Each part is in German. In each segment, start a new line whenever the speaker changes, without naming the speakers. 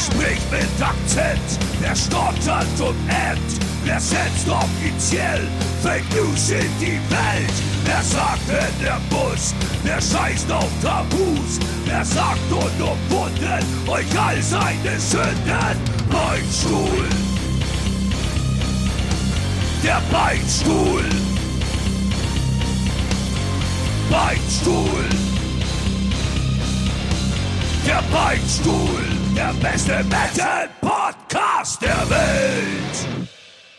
spricht mit Akzent, wer stottert und ämmt, wer setzt offiziell Fake News in die Welt. Wer sagt in der Bus, wer scheißt auf Tabus, wer sagt unumwunden euch all seine Sünden. Beinstuhl, der Beinstuhl, Beinstuhl. Der Beinstuhl, der beste Metal-Podcast der Welt.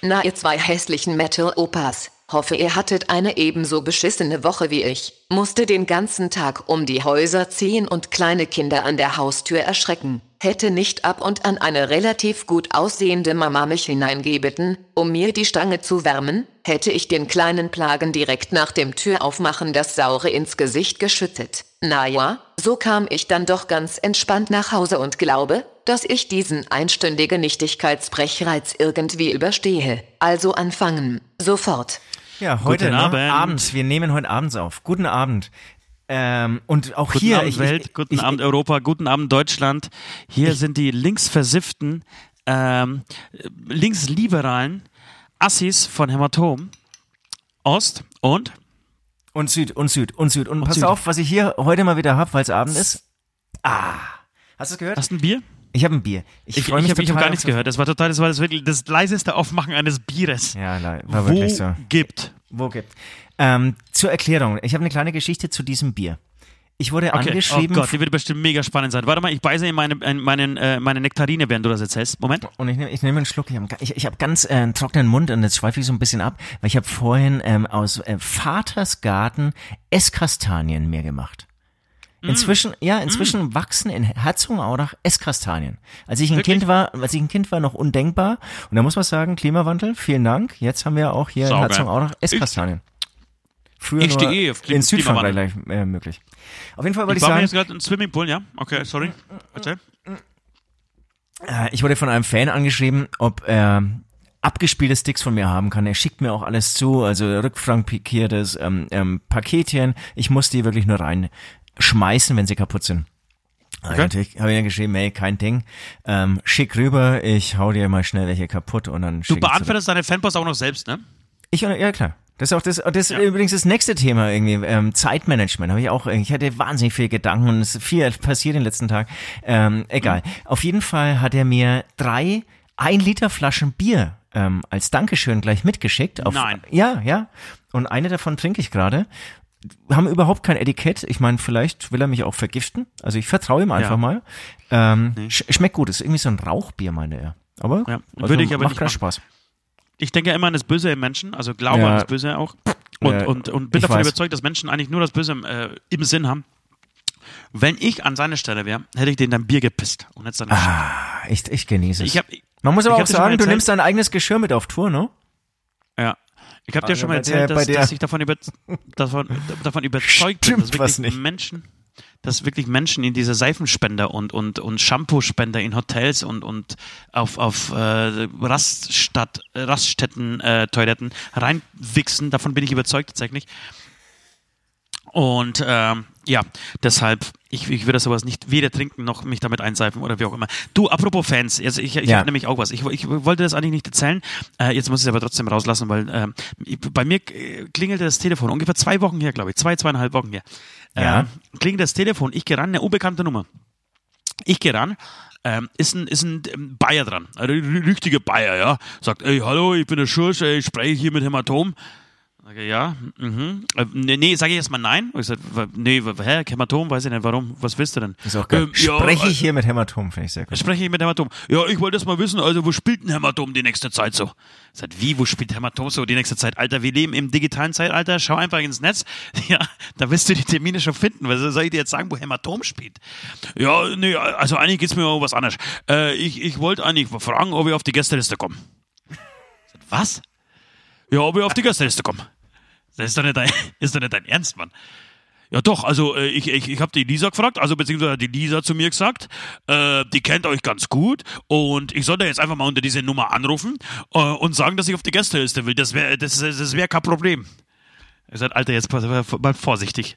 Na, ihr zwei hässlichen Metal-Opas. Hoffe, ihr hattet eine ebenso beschissene Woche wie ich. Musste den ganzen Tag um die Häuser ziehen und kleine Kinder an der Haustür erschrecken. Hätte nicht ab und an eine relativ gut aussehende Mama mich hineingebeten, um mir die Stange zu wärmen, hätte ich den kleinen Plagen direkt nach dem Türaufmachen das Saure ins Gesicht geschüttet. Naja, so kam ich dann doch ganz entspannt nach Hause und glaube, dass ich diesen einstündigen Nichtigkeitsbrechreiz irgendwie überstehe. Also anfangen. Sofort.
Ja, heute
Guten
ne?
Abend.
abends. Wir nehmen heute abends auf. Guten Abend. Ähm, und auch
Guten
hier.
Abend
ich,
Welt,
ich,
guten
ich,
Abend Europa, guten Abend Deutschland. Hier sind die linksversifften, ähm, linksliberalen Assis von Hämatom. Ost und
Und Süd, und Süd, und Süd. Und, pass
Süd.
auf, was ich hier heute mal wieder hab, weil es Abend ist. Ah. Hast du es gehört?
hast du ein Bier?
Ich habe ein Bier. Ich,
Ich,
freue
ich
mich
habe hab gar
auf
nichts gehört. Das war total, das war das, wirklich das leiseste Aufmachen eines Bieres.
Ja, war wirklich so.
gibt.
Wo gibt? Ähm, zur Erklärung. Ich habe eine kleine Geschichte zu diesem Bier. Ich wurde
Okay. Oh
angeschrieben
Gott, die wird bestimmt mega spannend sein. Warte mal, ich beiße in meine, in meinen, äh, meine Nektarine, während du das erzählst. Moment.
und ich nehme ich nehm einen Schluck. Ich habe ich, ich hab ganz äh, einen trockenen Mund und jetzt schweife ich so ein bisschen ab, weil ich habe vorhin ähm, aus äh, Vaters Garten Esskastanien mir gemacht.
Mm.
Inzwischen, ja, inzwischen wachsen in Herzogenaurach Esskastanien. Als ich ein
Wirklich?
Kind war, als ich ein Kind war, noch undenkbar. Und da muss man sagen, Klimawandel, vielen Dank. Jetzt haben wir auch hier in
Saugeil.
Herzogenaurach Esskastanien. Früher
Ich stehe eh auf Klim-
in Südfrankreich äh, möglich. Auf jeden Fall wollte
Ich
ich,
war mir
sagen,
jetzt gerade im Swimmingpool, ja? Okay, sorry. Erzähl.
Äh, Ich wurde von einem Fan angeschrieben, ob er abgespielte Sticks von mir haben kann. Er schickt mir auch alles zu, also rückfrankiertes ähm, ähm, Paketchen. Ich muss die wirklich nur reinschmeißen, wenn sie kaputt sind. Okay. Natürlich habe ich dann geschrieben, hey, kein Ding. Ähm, schick rüber, ich hau dir mal schnell welche kaputt und dann
Du
schick ich zurück.
beantwortest deine Fanpost auch noch selbst, ne?
Ich, ja klar. Das ist auch das, das ist übrigens das nächste Thema irgendwie, ähm, Zeitmanagement. Habe ich auch, ich hatte wahnsinnig viel Gedanken und es ist viel passiert den letzten Tag. Ähm, egal. Auf jeden Fall hat er mir drei ein Liter Flaschen Bier ähm, als Dankeschön gleich mitgeschickt. Auf,
Nein.
Ja, ja. Und eine davon trinke ich gerade. Haben überhaupt kein Etikett. Ich meine, vielleicht will er mich auch vergiften. Also ich vertraue ihm einfach
Ja.
mal. Ähm, sch schmeckt gut. Ist irgendwie so ein Rauchbier, meine er. Aber
Ja,
also
würde ich aber
macht
nicht.
Spaß.
Ich denke immer an das Böse im Menschen, also glaube
Ja.
an das Böse auch. Und,
Ja,
und, und bin davon
weiß.
überzeugt, dass Menschen eigentlich nur das Böse im, äh, im Sinn haben. Wenn ich an seiner Stelle wäre, hätte ich denen dann Bier gepisst und jetzt dann
Ah, ich, ich genieße es.
Ich hab,
Man muss aber auch sagen, du nimmst dein eigenes Geschirr mit auf Tour, ne?
ja. Ich habe dir schon mal
der-
erzählt,
bei
dass,
der-
dass ich davon, über, davon, davon überzeugt bin,
Stimmt
dass
was
wirklich. Menschen, dass wirklich Menschen in diese Seifenspender und, und, und Shampoo-Spender in Hotels und, und auf, auf äh, Raststadt, äh, Raststätten, äh, Toiletten reinwichsen. Davon bin ich überzeugt tatsächlich. Und ähm, ja, deshalb, ich, ich würde sowas nicht weder trinken noch mich damit einseifen oder wie auch immer. Du, apropos Fans, also ich, ich
Ja.
habe nämlich auch was. Ich, ich wollte das eigentlich nicht erzählen, äh, jetzt muss ich es aber trotzdem rauslassen, weil ich- bei mir äh, klingelte das Telefon, ungefähr zwei Wochen her, glaube ich, zwei, zweieinhalb Wochen her.
Ja.
Ähm, klingelt das Telefon, ich gehe ran, eine unbekannte Nummer. Ich gehe ran, ähm, ist ein, ist ein ähm, Bayer dran, ein richtiger Bayer, ja. Sagt, ey, hallo, ich bin der Schursch, ey, ich spreche hier mit Hämatom. Sage, ja, mhm. Äh, nee, nee sage ich erstmal nein. Ich sag, nee, hä, Hämatom, weiß ich nicht, warum, was willst du denn?
Ist auch geil.
Ähm,
Spreche
äh,
ich hier mit Hämatom, finde ich sehr gut.
Spreche ich mit Hämatom. Ja, ich wollte erst mal wissen, also wo spielt ein Hämatom die nächste Zeit so? Sagt, wie, wo spielt Hämatom so die nächste Zeit? Alter, wir leben im digitalen Zeitalter, schau einfach ins Netz. Ja, da wirst du die Termine schon finden. Was soll ich dir jetzt sagen, wo Hämatom spielt? Ja, nee, also eigentlich geht's mir um was anderes. Äh, ich ich wollte eigentlich fragen, ob ich auf die Gästeliste komme. Was? Ja, ob ich auf die Gästeliste komme. Das ist doch nicht dein, ist doch nicht dein Ernst, Mann. Ja doch, also äh, ich, ich, ich habe die Lisa gefragt, also beziehungsweise die Lisa zu mir gesagt, äh, die kennt euch ganz gut und ich soll da jetzt einfach mal unter diese Nummer anrufen äh, und sagen, dass ich auf die Gästeliste will. Das wäre das, das wär kein Problem. Er sagt, Alter, jetzt mal vorsichtig.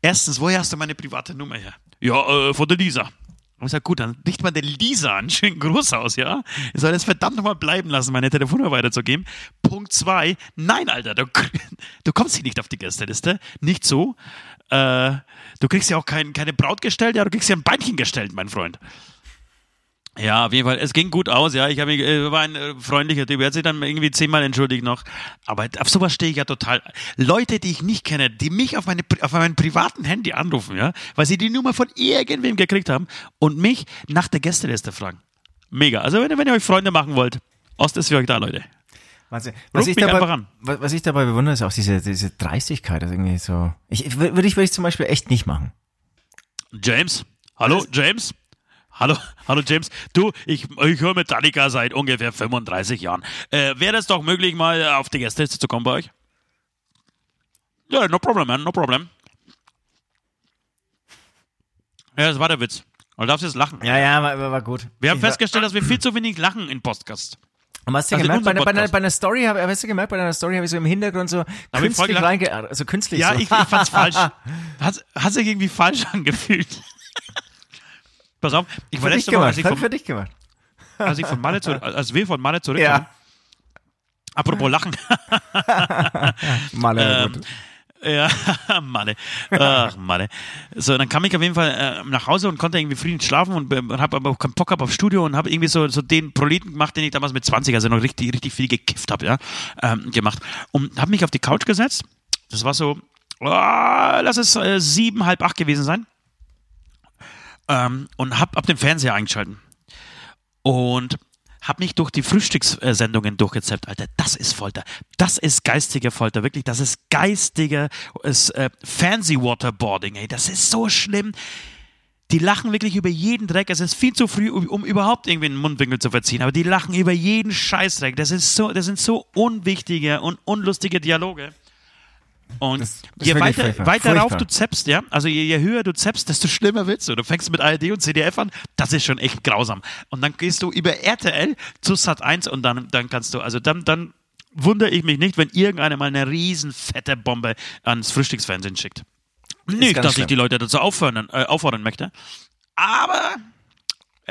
Erstens, woher hast du meine private Nummer her? Ja, äh, von der Lisa. Und ich sage, gut, dann richt man den Lisa einen schönen Gruß aus, ja? Ich soll das verdammt nochmal bleiben lassen, meine Telefonnummer weiterzugeben. Punkt zwei, nein, Alter, du, du kommst hier nicht auf die Gästeliste. Nicht so. Äh, du kriegst ja auch kein, keine Braut gestellt, ja, du kriegst ja ein Beinchen gestellt, mein Freund. Ja, auf jeden Fall. Es ging gut aus, ja. Ich habe äh, war ein äh, freundlicher Typ. Er hat sich dann irgendwie zehnmal entschuldigt noch. Aber auf sowas stehe ich ja total. Leute, die ich nicht kenne, die mich auf, meine, auf meinem privaten Handy anrufen, ja, weil sie die Nummer von irgendwem gekriegt haben und mich nach der Gästeliste fragen. Mega. Also wenn, wenn ihr euch Freunde machen wollt, Ost ist für euch da, Leute.
Was, was, ich dabei, was, ich dabei bewundere, ist auch diese, diese Dreistigkeit. Also irgendwie so. Ich, würde ich, würde ich zum Beispiel echt nicht machen.
James? Hallo, James? Hallo, hallo James. Du, ich, ich höre Metallica seit ungefähr 35 Jahren. Äh, Wäre es doch möglich, mal auf die Gästeliste zu kommen bei euch? Ja, no problem, man, no problem. Ja, das war der Witz. Du darfst jetzt lachen.
Ja, ja, war, war gut.
Wir haben
ich
festgestellt, dass wir viel zu wenig lachen in Podcast.
Und hast du also gemerkt, bei, bei, einer, bei einer Story, hab, hast du gemerkt, bei einer Story habe ich so im Hintergrund so
Hab
künstlich reinge... Also künstlich
Ja,
so.
ich, ich fand's falsch. Hat sich irgendwie falsch angefühlt. Pass auf, ich war
für dich
letzte Woche, als ich, vom,
für dich gemacht.
als ich von Malle zurück, als wir von Malle zurückkamen,
Ja.
apropos Lachen,
Mal äh,
Ähm. Ja, Manne. Ach, Manne. So, dann kam ich auf jeden Fall äh, nach Hause und konnte irgendwie friedlich schlafen und, äh, habe aber auch keinen Bock gehabt auf Studio und habe irgendwie so, so den Proleten gemacht, den ich damals mit 20, also noch richtig, richtig viel gekifft habe, ja, ähm, gemacht. Und habe mich auf die Couch gesetzt. Das war so, oh, lass es äh, sieben, halb acht gewesen sein. Ähm, und habe ab dem Fernseher eingeschalten. Und habe mich durch die Frühstückssendungen durchgezappt, Alter. Das ist Folter. Das ist geistige Folter. Wirklich, das ist geistige ist, äh, Fancy-Waterboarding, ey. Das ist so schlimm. Die lachen wirklich über jeden Dreck. Es ist viel zu früh, um, um überhaupt irgendwie einen Mundwinkel zu verziehen. Aber die lachen über jeden Scheißdreck. Das, ist so, das sind so unwichtige und unlustige Dialoge. Und
Das- das
je weiter,
furchtbar.
weiter rauf du zappst, ja, also je, je höher du zappst, desto schlimmer wird's. Du fängst mit ARD und CDF an, das ist schon echt grausam. Und dann gehst du über RTL zu Sat 1 und dann, dann kannst du, also dann, dann wundere ich mich nicht, wenn irgendeiner mal eine riesen fette Bombe ans Frühstücksfernsehen schickt. Nicht, dass ich
schlimm.
die Leute dazu auffordern, äh, auffordern möchte, aber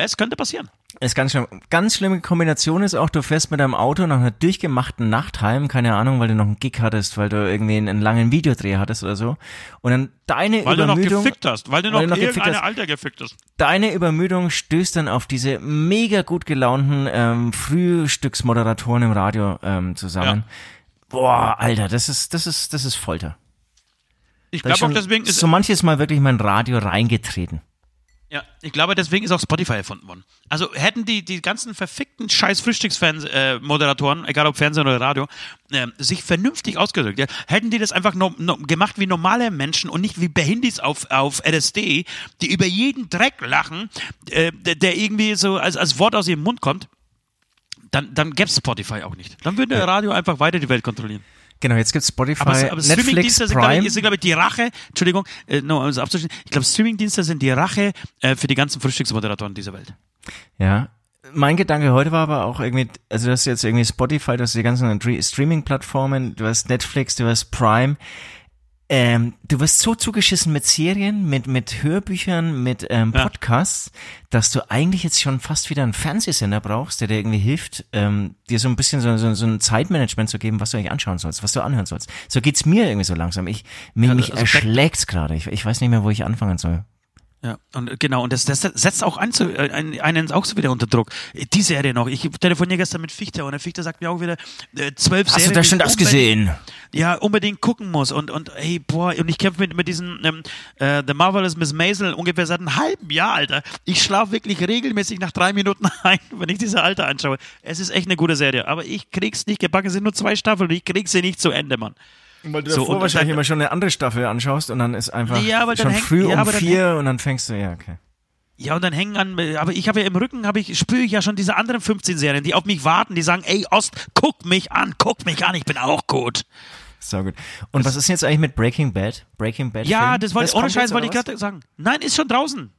es könnte passieren.
Ist ganz schlimm. Ganz schlimme Kombination ist auch, du fährst mit deinem Auto nach einer durchgemachten Nacht heim, keine Ahnung, weil du noch einen Gig hattest, weil du irgendwie einen, einen langen Videodreh hattest oder so. Und dann deine
Weil du noch
Übermüdung,
gefickt hast, weil du noch,
weil du noch gefickt
irgendeine
hast.
Alter gefickt hast.
deine Übermüdung stößt dann auf diese mega gut gelaunten ähm, Frühstücksmoderatoren im Radio ähm, zusammen. Boah, Alter, das ist, das ist, das ist Folter.
Ich glaube auch deswegen ist,
so manches Mal wirklich mein Radio reingetreten.
Ja, ich glaube, deswegen ist auch Spotify erfunden worden. Also hätten die, die ganzen verfickten scheiß Frühstücksmoderatoren, egal ob Fernsehen oder Radio, äh, sich vernünftig ausgedrückt, ja, hätten die das einfach no, no, gemacht wie normale Menschen und nicht wie Behindis auf, auf LSD, die über jeden Dreck lachen, äh, der, der irgendwie so als, als Wort aus ihrem Mund kommt, dann, dann gäbe es Spotify auch nicht. Dann würde Radio einfach weiter die Welt kontrollieren.
Genau, jetzt gibt's Spotify,
Aber, aber
Netflix,
Streamingdienste sind, glaube ich, sind, glaube ich, die Rache, Entschuldigung, äh, no, es abzuschließen, ich glaube, Streamingdienste sind die Rache äh, für die ganzen Frühstücksmoderatoren dieser Welt.
Ja. Mein Gedanke heute war aber auch irgendwie, also du hast jetzt irgendwie Spotify, du hast die ganzen Streaming-Plattformen, du hast Netflix, du hast Prime. Ähm, du wirst so zugeschissen mit Serien, mit, mit Hörbüchern, mit ähm,
Ja.
Podcasts, dass du eigentlich jetzt schon fast wieder einen Fernsehsender brauchst, der dir irgendwie hilft, ähm, dir so ein bisschen so, so, so ein Zeitmanagement zu geben, was du eigentlich anschauen sollst, was du anhören sollst. So geht's mir irgendwie so langsam. Ich, mich,
Ja,
mich
also
erschlägt's gerade. Ich, ich weiß nicht mehr, wo ich anfangen soll.
Ja, und äh, genau, und das, das setzt auch an, zu, äh, einen, auch so wieder unter Druck. Äh, Die Serie noch. Ich telefoniere gestern mit Fichte und der Fichte sagt mir auch wieder äh, zwölf
Hast
Serien.
du da schon das gesehen?
Ja, unbedingt gucken muss. Und, und hey, boah, und ich kämpfe mit, mit diesem ähm, äh, The Marvelous Miss Maisel ungefähr seit einem halben Jahr, Alter. Ich schlafe wirklich regelmäßig nach drei Minuten ein, wenn ich diese Alter anschaue. Es ist echt eine gute Serie. Aber ich krieg's nicht gebacken. Es sind nur zwei Staffeln und ich krieg sie nicht zu Ende, Mann.
Weil du
So,
davor wahrscheinlich immer schon eine andere Staffel anschaust und dann ist einfach
Ja, aber
schon
hängt-
früh
ja,
um
aber
vier und dann fängst du, ja, okay.
Ja, und dann hängen an, aber ich habe ja im Rücken, habe ich, spüre ich ja schon diese anderen 15 Serien, die auf mich warten, die sagen, ey Ost, guck mich an, guck mich an, ich bin auch gut.
So gut. Und was ist denn jetzt eigentlich mit Breaking Bad? Breaking Bad?
Ja,
Film?
das wollte, ohne Scheiß wollte ich gerade sagen. Nein, ist schon draußen.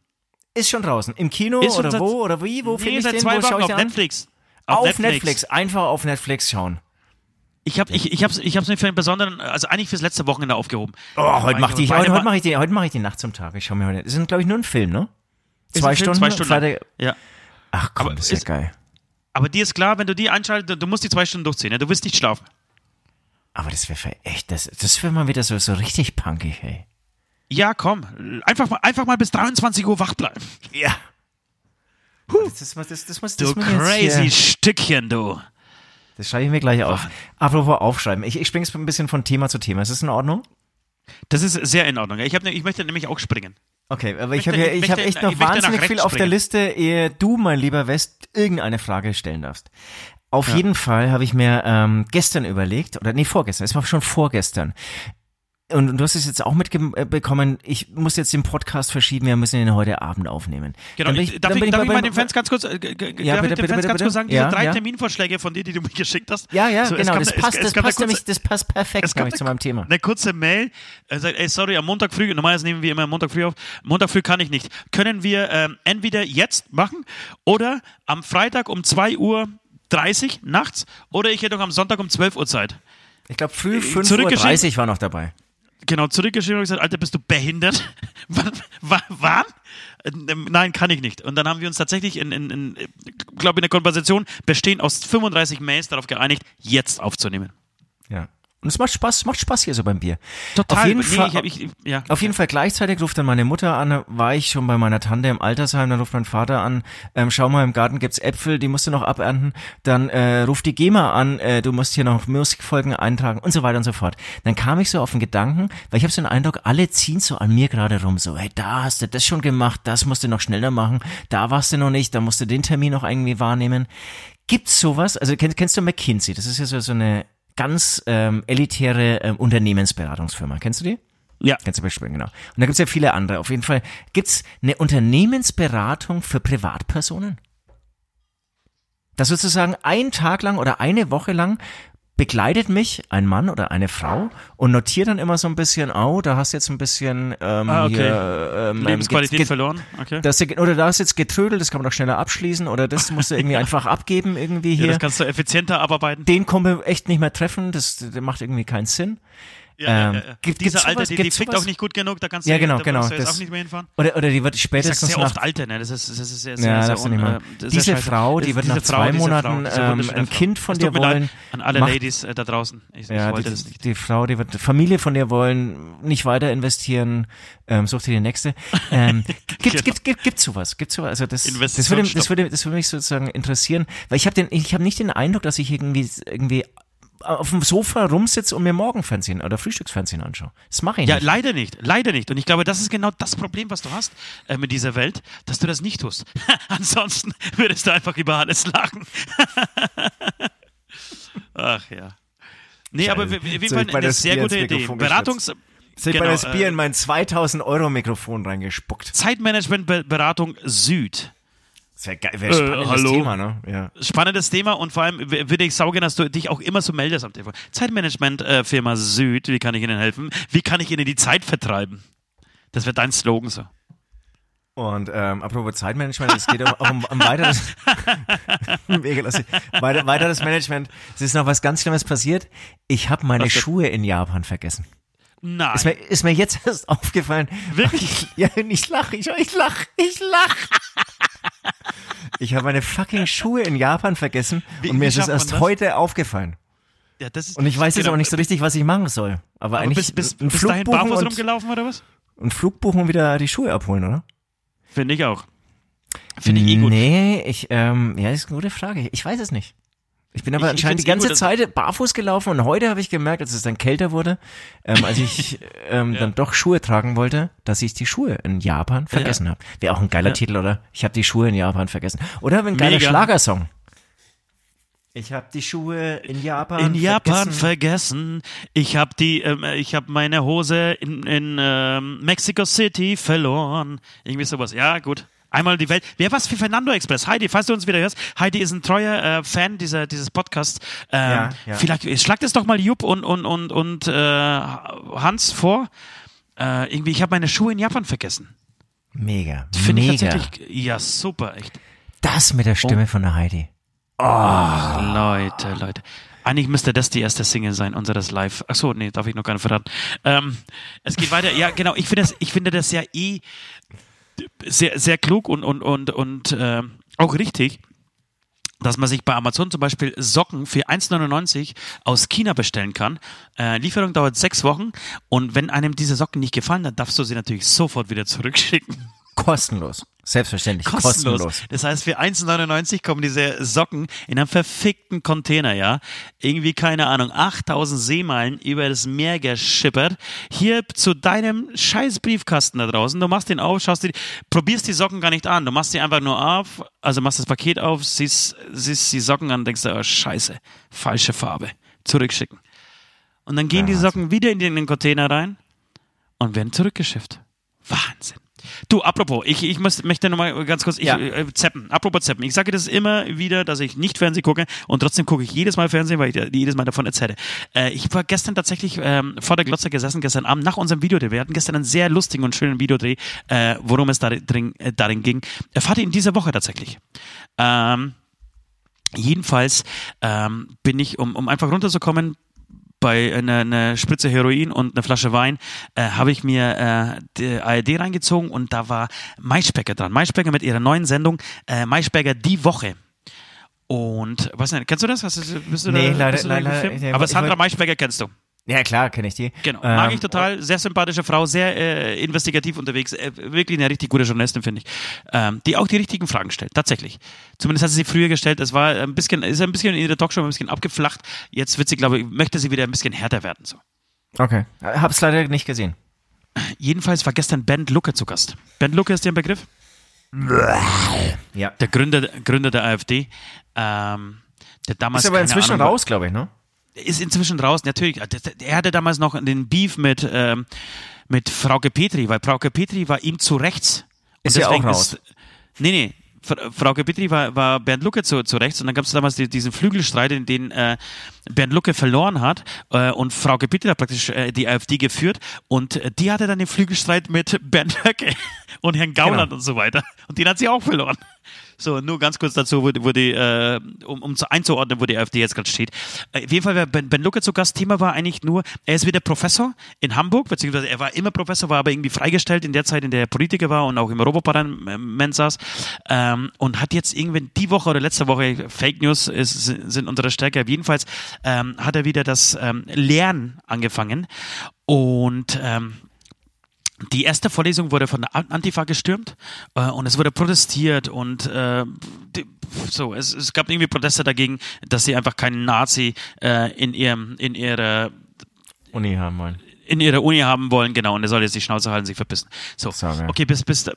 Ist schon draußen. Im Kino oder
seit-
wo? Oder wie? Wo
nee,
finde ich
seit
den?
zwei
Wo schaue
Wochen
ich
auf
den an?
Netflix.
Auf, Netflix. Einfach auf Netflix schauen.
Ich habe ich, ich hab's, ich hab's mir für einen besonderen, also eigentlich fürs letzte Wochenende aufgehoben.
Oh, heute mache ich, heute, heute mach ich, die, heute mach ich die Nacht zum Tag. Ich schaue mir heute. Das ist, glaube ich, nur ein Film, ne? Zwei
Film,
Stunden?
Zwei Stunden.
Freitag-
Ja.
Ach komm,
Aber
das ist ja
ist-
geil.
Aber dir ist klar, wenn du die einschaltest, du musst die zwei Stunden durchziehen. Ne? Du wirst nicht schlafen.
Aber das wäre echt, das, das wäre mal wieder so, so richtig punkig, hey.
Ja, komm. Einfach mal, einfach mal bis 23 Uhr wach bleiben.
Ja. Das, das, das, das,
Du
das muss ich jetzt
crazy Stückchen, du.
Das schreibe ich mir gleich auf. Apropos aufschreiben. Ich, ich springe jetzt ein bisschen von Thema zu Thema. Ist das in Ordnung?
Das ist sehr in Ordnung. Ich, hab, ne- ich möchte nämlich auch springen.
Okay, aber ich habe ja,
ich
ich hab
möchte-
echt noch wahnsinnig viel auf der. Liste, ehe du, mein lieber West, irgendeine Frage stellen darfst. Auf jeden Fall habe ich mir ähm, gestern überlegt, oder nee, vorgestern, es war schon vorgestern. Und, du hast es jetzt auch mitbekommen, ich muss jetzt den Podcast verschieben, wir müssen ihn heute Abend aufnehmen.
Genau, ich,
ich-
darf, ich,
bin
darf ich mal den Fans ganz kurz, äh,
Ja,
darf
bitte,
ich den
bitte,
Fans
bitte,
ganz kurz sagen, diese
Ja,
drei
ja.
Terminvorschläge von dir, die du mir geschickt hast.
Ja, ja,
So,
genau,
kam-
das passt,
es
das passt
kurze-
nämlich, das passt perfekt
es kam
nämlich zu meinem Thema.
Eine kurze Mail, er sagt, ey, sorry, am Montag früh, normalerweise nehmen wir immer am Montag früh auf, Montag früh kann ich nicht. Können wir ähm, entweder jetzt machen oder am Freitag um 2 Uhr 30 nachts oder ich hätte noch am Sonntag um 12 Uhr Zeit.
Ich glaube, früh 5.30
zurückgeschickt-
Uhr war noch dabei.
Genau, zurückgeschrieben und gesagt, Alter, bist du behindert? wann? Ähm, Nein, kann ich nicht. Und dann haben wir uns tatsächlich in, in, in glaube in der Konversation bestehend aus 35 Mails darauf geeinigt, jetzt aufzunehmen.
Ja. Und es macht Spaß, macht Spaß hier so beim Bier.
Total.
Auf jeden
Nee,
Fall,
ich hab- ich- ja.
auf jeden Fall gleichzeitig ruft dann meine Mutter an, war ich schon bei meiner Tante im Altersheim, dann ruft mein Vater an, ähm, schau mal, im Garten gibt's Äpfel, die musst du noch abernten, dann äh, ruft die GEMA an, äh, du musst hier noch Musikfolgen eintragen und so weiter und so fort. Dann kam ich so auf den Gedanken, weil ich habe so den Eindruck, alle ziehen so an mir gerade rum, so, hey, da hast du das schon gemacht, das musst du noch schneller machen, da warst du noch nicht, da musst du den Termin noch irgendwie wahrnehmen. Gibt's sowas? Also kennst, kennst du McKinsey? Das ist ja so, so eine ganz ähm, elitäre ähm, Unternehmensberatungsfirma. Kennst du die?
Ja.
Kennst du bestimmt, genau. Und da gibt's ja viele andere. Auf jeden Fall gibt's eine Unternehmensberatung für Privatpersonen. Das sozusagen ein Tag lang oder eine Woche lang begleitet mich ein Mann oder eine Frau und notiert dann immer so ein bisschen, oh, da hast du jetzt ein bisschen ähm,
Ah, okay.
hier, ähm,
Lebensqualität
ge- ge-
verloren. Okay.
das, oder da ist jetzt getrödelt, das kann man doch schneller abschließen oder das musst du irgendwie einfach abgeben irgendwie
ja,
hier.
das kannst du effizienter abarbeiten.
den können wir echt nicht mehr treffen, das, das macht irgendwie keinen Sinn.
Ja, ja,
ähm,
ja, ja.
gibt-
Alter,
sowas?
die, die fickt auch nicht gut genug, da kannst
Ja,
du,
genau,
da
genau,
du jetzt
das-
auch nicht mehr hinfahren.
Oder, oder die wird
Ich sag
spätestens
sehr
nach
oft Alter, ne? Das ist, das ist sehr, sehr,
Ja,
sehr
nicht
un- äh, sehr
Diese
scheiße.
Frau, die wird nach
Diese Frau,
zwei
diese Frau,
Monaten,
diese
ähm, ein
Frau.
Kind von
Es
dir wollen,
An alle
macht-
Ladies äh, da draußen. Ich,
Ja,
wollte
die,
das nicht.
die Frau, die wird Familie von dir wollen, nicht weiter investieren, ähm, such dir die nächste. Ähm, gibt,
Genau.
gibt, gibt, gibt sowas, gibt sowas. Also das, das würde, das würde, das würde mich sozusagen interessieren, weil ich habe den, ich habe nicht den Eindruck, dass ich irgendwie, irgendwie auf dem Sofa rumsitze und mir Morgenfernsehen oder Frühstücksfernsehen anschaue. Das mache ich
Ja,
nicht.
leider nicht. Leider nicht. Und ich glaube, das ist genau das Problem, was du hast äh, mit dieser Welt, dass du das nicht tust. Ansonsten würdest du einfach über alles lachen. Ach ja. Nee, aber
Soll
Fall
ich mal
eine
das
sehr
Bier
gute Idee. Beratungs...
Ich
genau,
bei das Bier
äh,
in mein 2000 Euro Mikrofon reingespuckt.
Zeitmanagement-Beratung Süd.
Das wäre geil, wäre spannendes
hallo?
Thema, ne? Ja.
Spannendes Thema und vor allem würde ich saugen, dass du dich auch immer so meldest am Telefon. Zeitmanagement-Firma Süd, wie kann ich Ihnen helfen? Wie kann ich Ihnen die Zeit vertreiben? Das wird dein Slogan so.
Und ähm, apropos Zeitmanagement, es geht auch um, um weiteres, Mega lustig. Weiter, weiteres Management. Es ist noch was ganz Schlimmes passiert. Ich habe meine
Was?
Schuhe in Japan vergessen.
Nein.
Ist mir, ist mir jetzt erst aufgefallen.
Wirklich?
Ja, ich lache, ich, ich lache, ich lache. Ich habe meine fucking Schuhe in Japan vergessen
Wie-
und mir ist es erst
das?
heute aufgefallen.
ja, ist,
Und ich weiß jetzt
genau.
auch nicht so richtig, was ich machen soll. Aber,
Aber
eigentlich
bis, bis,
ein
bis
Flug buchen und,
rumgelaufen oder was?
und Flug buchen und wieder die Schuhe abholen, oder?
Finde ich auch. Finde ich eh gut.
Nee, ich, ähm, ja, ist eine gute Frage. Ich weiß es nicht. Ich bin aber
Ich- ich
anscheinend die
find's eh
ganze
gut,
Zeit barfuß gelaufen und heute habe ich gemerkt, als es dann kälter wurde, ähm, als ich ähm,
Ja.
dann doch Schuhe tragen wollte, dass ich die Schuhe in Japan vergessen habe. Wäre auch ein geiler
Ja.
Titel, oder? Ich habe die Schuhe in Japan vergessen. Oder ein geiler
Mega.
Schlagersong. Ich habe die Schuhe in Japan
In Japan
vergessen.
Ich habe die, ähm, ich habe meine Hose in, in ähm, Mexico City verloren. Irgendwie sowas. Ja, gut. Einmal die Welt. Wer was für Fernando Express? Heidi, falls du uns wieder hörst. Heidi ist ein treuer äh, Fan dieser, dieses Podcasts. Ähm,
Ja, ja.
Vielleicht schlagt es doch mal Jupp und, und, und, und äh, Hans vor. Äh, irgendwie, ich habe meine Schuhe in Japan vergessen.
Mega.
Finde ich tatsächlich. Ja, super, echt.
Das mit der Stimme von der Heidi.
Leute, Leute. Eigentlich müsste das die erste Single sein, unseres Live. Achso, nee, darf ich noch gar nicht verraten. Ähm, es geht weiter. Ja, genau. Ich finde das, ich finde das ja eh. Sehr, sehr klug und, und, und, und äh, auch richtig dass man sich bei Amazon zum Beispiel Socken für 1,99 aus China bestellen kann. Äh, Lieferung dauert sechs Wochen und wenn einem diese Socken nicht gefallen, dann darfst du sie natürlich sofort wieder zurückschicken.
Kostenlos. Selbstverständlich.
Kostenlos.
Kostenlos.
Das heißt, für 1,99 kommen diese Socken in einem verfickten Container, ja. Irgendwie, keine Ahnung, 8000 Seemeilen über das Meer geschippert. Hier zu deinem scheiß Briefkasten da draußen. Du machst den auf, schaust dir, probierst die Socken gar nicht an. Du machst die einfach nur auf, also machst das Paket auf, siehst, siehst die Socken an, denkst du, oh, scheiße, falsche Farbe. Zurückschicken. Und dann gehen die Socken wieder in den Container rein und werden zurückgeschifft. Wahnsinn. Du, apropos, ich, ich muss, möchte nochmal ganz kurz, ich,
Ja.
äh, Zeppen, apropos Zeppen. Ich sage das immer wieder, dass ich nicht Fernsehen gucke und trotzdem gucke ich jedes Mal Fernsehen, weil ich jedes Mal davon erzähle. Äh, ich war gestern tatsächlich ähm, vor der Glotze gesessen, gestern Abend, nach unserem Videodreh. Wir hatten gestern einen sehr lustigen und schönen Videodreh, äh, worum es darin, äh, darin ging. Erfahrt ihr in dieser Woche tatsächlich. Ähm, Jedenfalls ähm, bin ich, um, um einfach runterzukommen, bei einer eine Spritze Heroin und eine Flasche Wein äh, habe ich mir äh, die ARD reingezogen und da war Maischbecker dran. Maischbecker mit ihrer neuen Sendung äh, Maischbecker die Woche. Und was denn, kennst du das? Hast du, bist du
Nee,
da,
leider-
bist du
leider- ja,
Aber Sandra Maischbecker kennst du.
Ja, klar, kenne ich die.
Genau. Mag
Ähm,
ich total. Sehr sympathische Frau, sehr äh, investigativ unterwegs. Äh, wirklich eine richtig gute Journalistin, finde ich. Ähm, die auch die richtigen Fragen stellt. Tatsächlich. Zumindest hat sie sie früher gestellt. Es war ein bisschen, ist ein bisschen in ihrer Talkshow ein bisschen abgeflacht. Jetzt wird sie, glaube ich, möchte sie wieder ein bisschen härter werden. So.
Okay. Hab's leider nicht gesehen.
Jedenfalls war gestern Bernd Lucke zu Gast. Bernd Lucke ist dir ein Begriff?
Ja.
Der Gründer, Gründer der AfD. Ähm, der damals
Ist aber inzwischen
Ahnung,
raus, glaube ich, ne?
Ist inzwischen draußen, natürlich. Er hatte damals noch den Beef mit, ähm, mit Frauke Petri, weil Frauke Petri war ihm zu rechts. Und
Ist ja auch raus.
nee, nee. Fra- Frauke Petri war, war Bernd Lucke zu, zu rechts und dann gab es damals die, diesen Flügelstreit, in den äh, Bernd Lucke verloren hat äh, und Frauke Petri hat praktisch äh, die AfD geführt und äh, die hatte dann den Flügelstreit mit Bernd Höcke und Herrn Gauland
Genau.
und so weiter und den hat sie auch verloren. So, nur ganz kurz dazu, wo, wo die, äh, um, um zu einzuordnen, wo die AfD jetzt gerade steht. Äh, auf jeden Fall, Ben, ben Lucke zu Gast, Thema war eigentlich nur, er ist wieder Professor in Hamburg, beziehungsweise er war immer Professor, war aber irgendwie freigestellt in der Zeit, in der er Politiker war und auch im Europaparlament saß. Ähm, und hat jetzt irgendwann die Woche oder letzte Woche, Fake News ist, sind unsere Stärke, jedenfalls ähm, hat er wieder das ähm, Lernen angefangen. Und ähm, die erste Vorlesung wurde von der Antifa gestürmt äh, und es wurde protestiert und äh, die, so es, es gab irgendwie Proteste dagegen, dass sie einfach keinen Nazi äh, in ihrem in ihrer
Uni haben wollen.
in ihrer Uni haben wollen, genau, und er soll jetzt die Schnauze halten, sich verpissen. So,
Saugeil.
okay, bis, bis,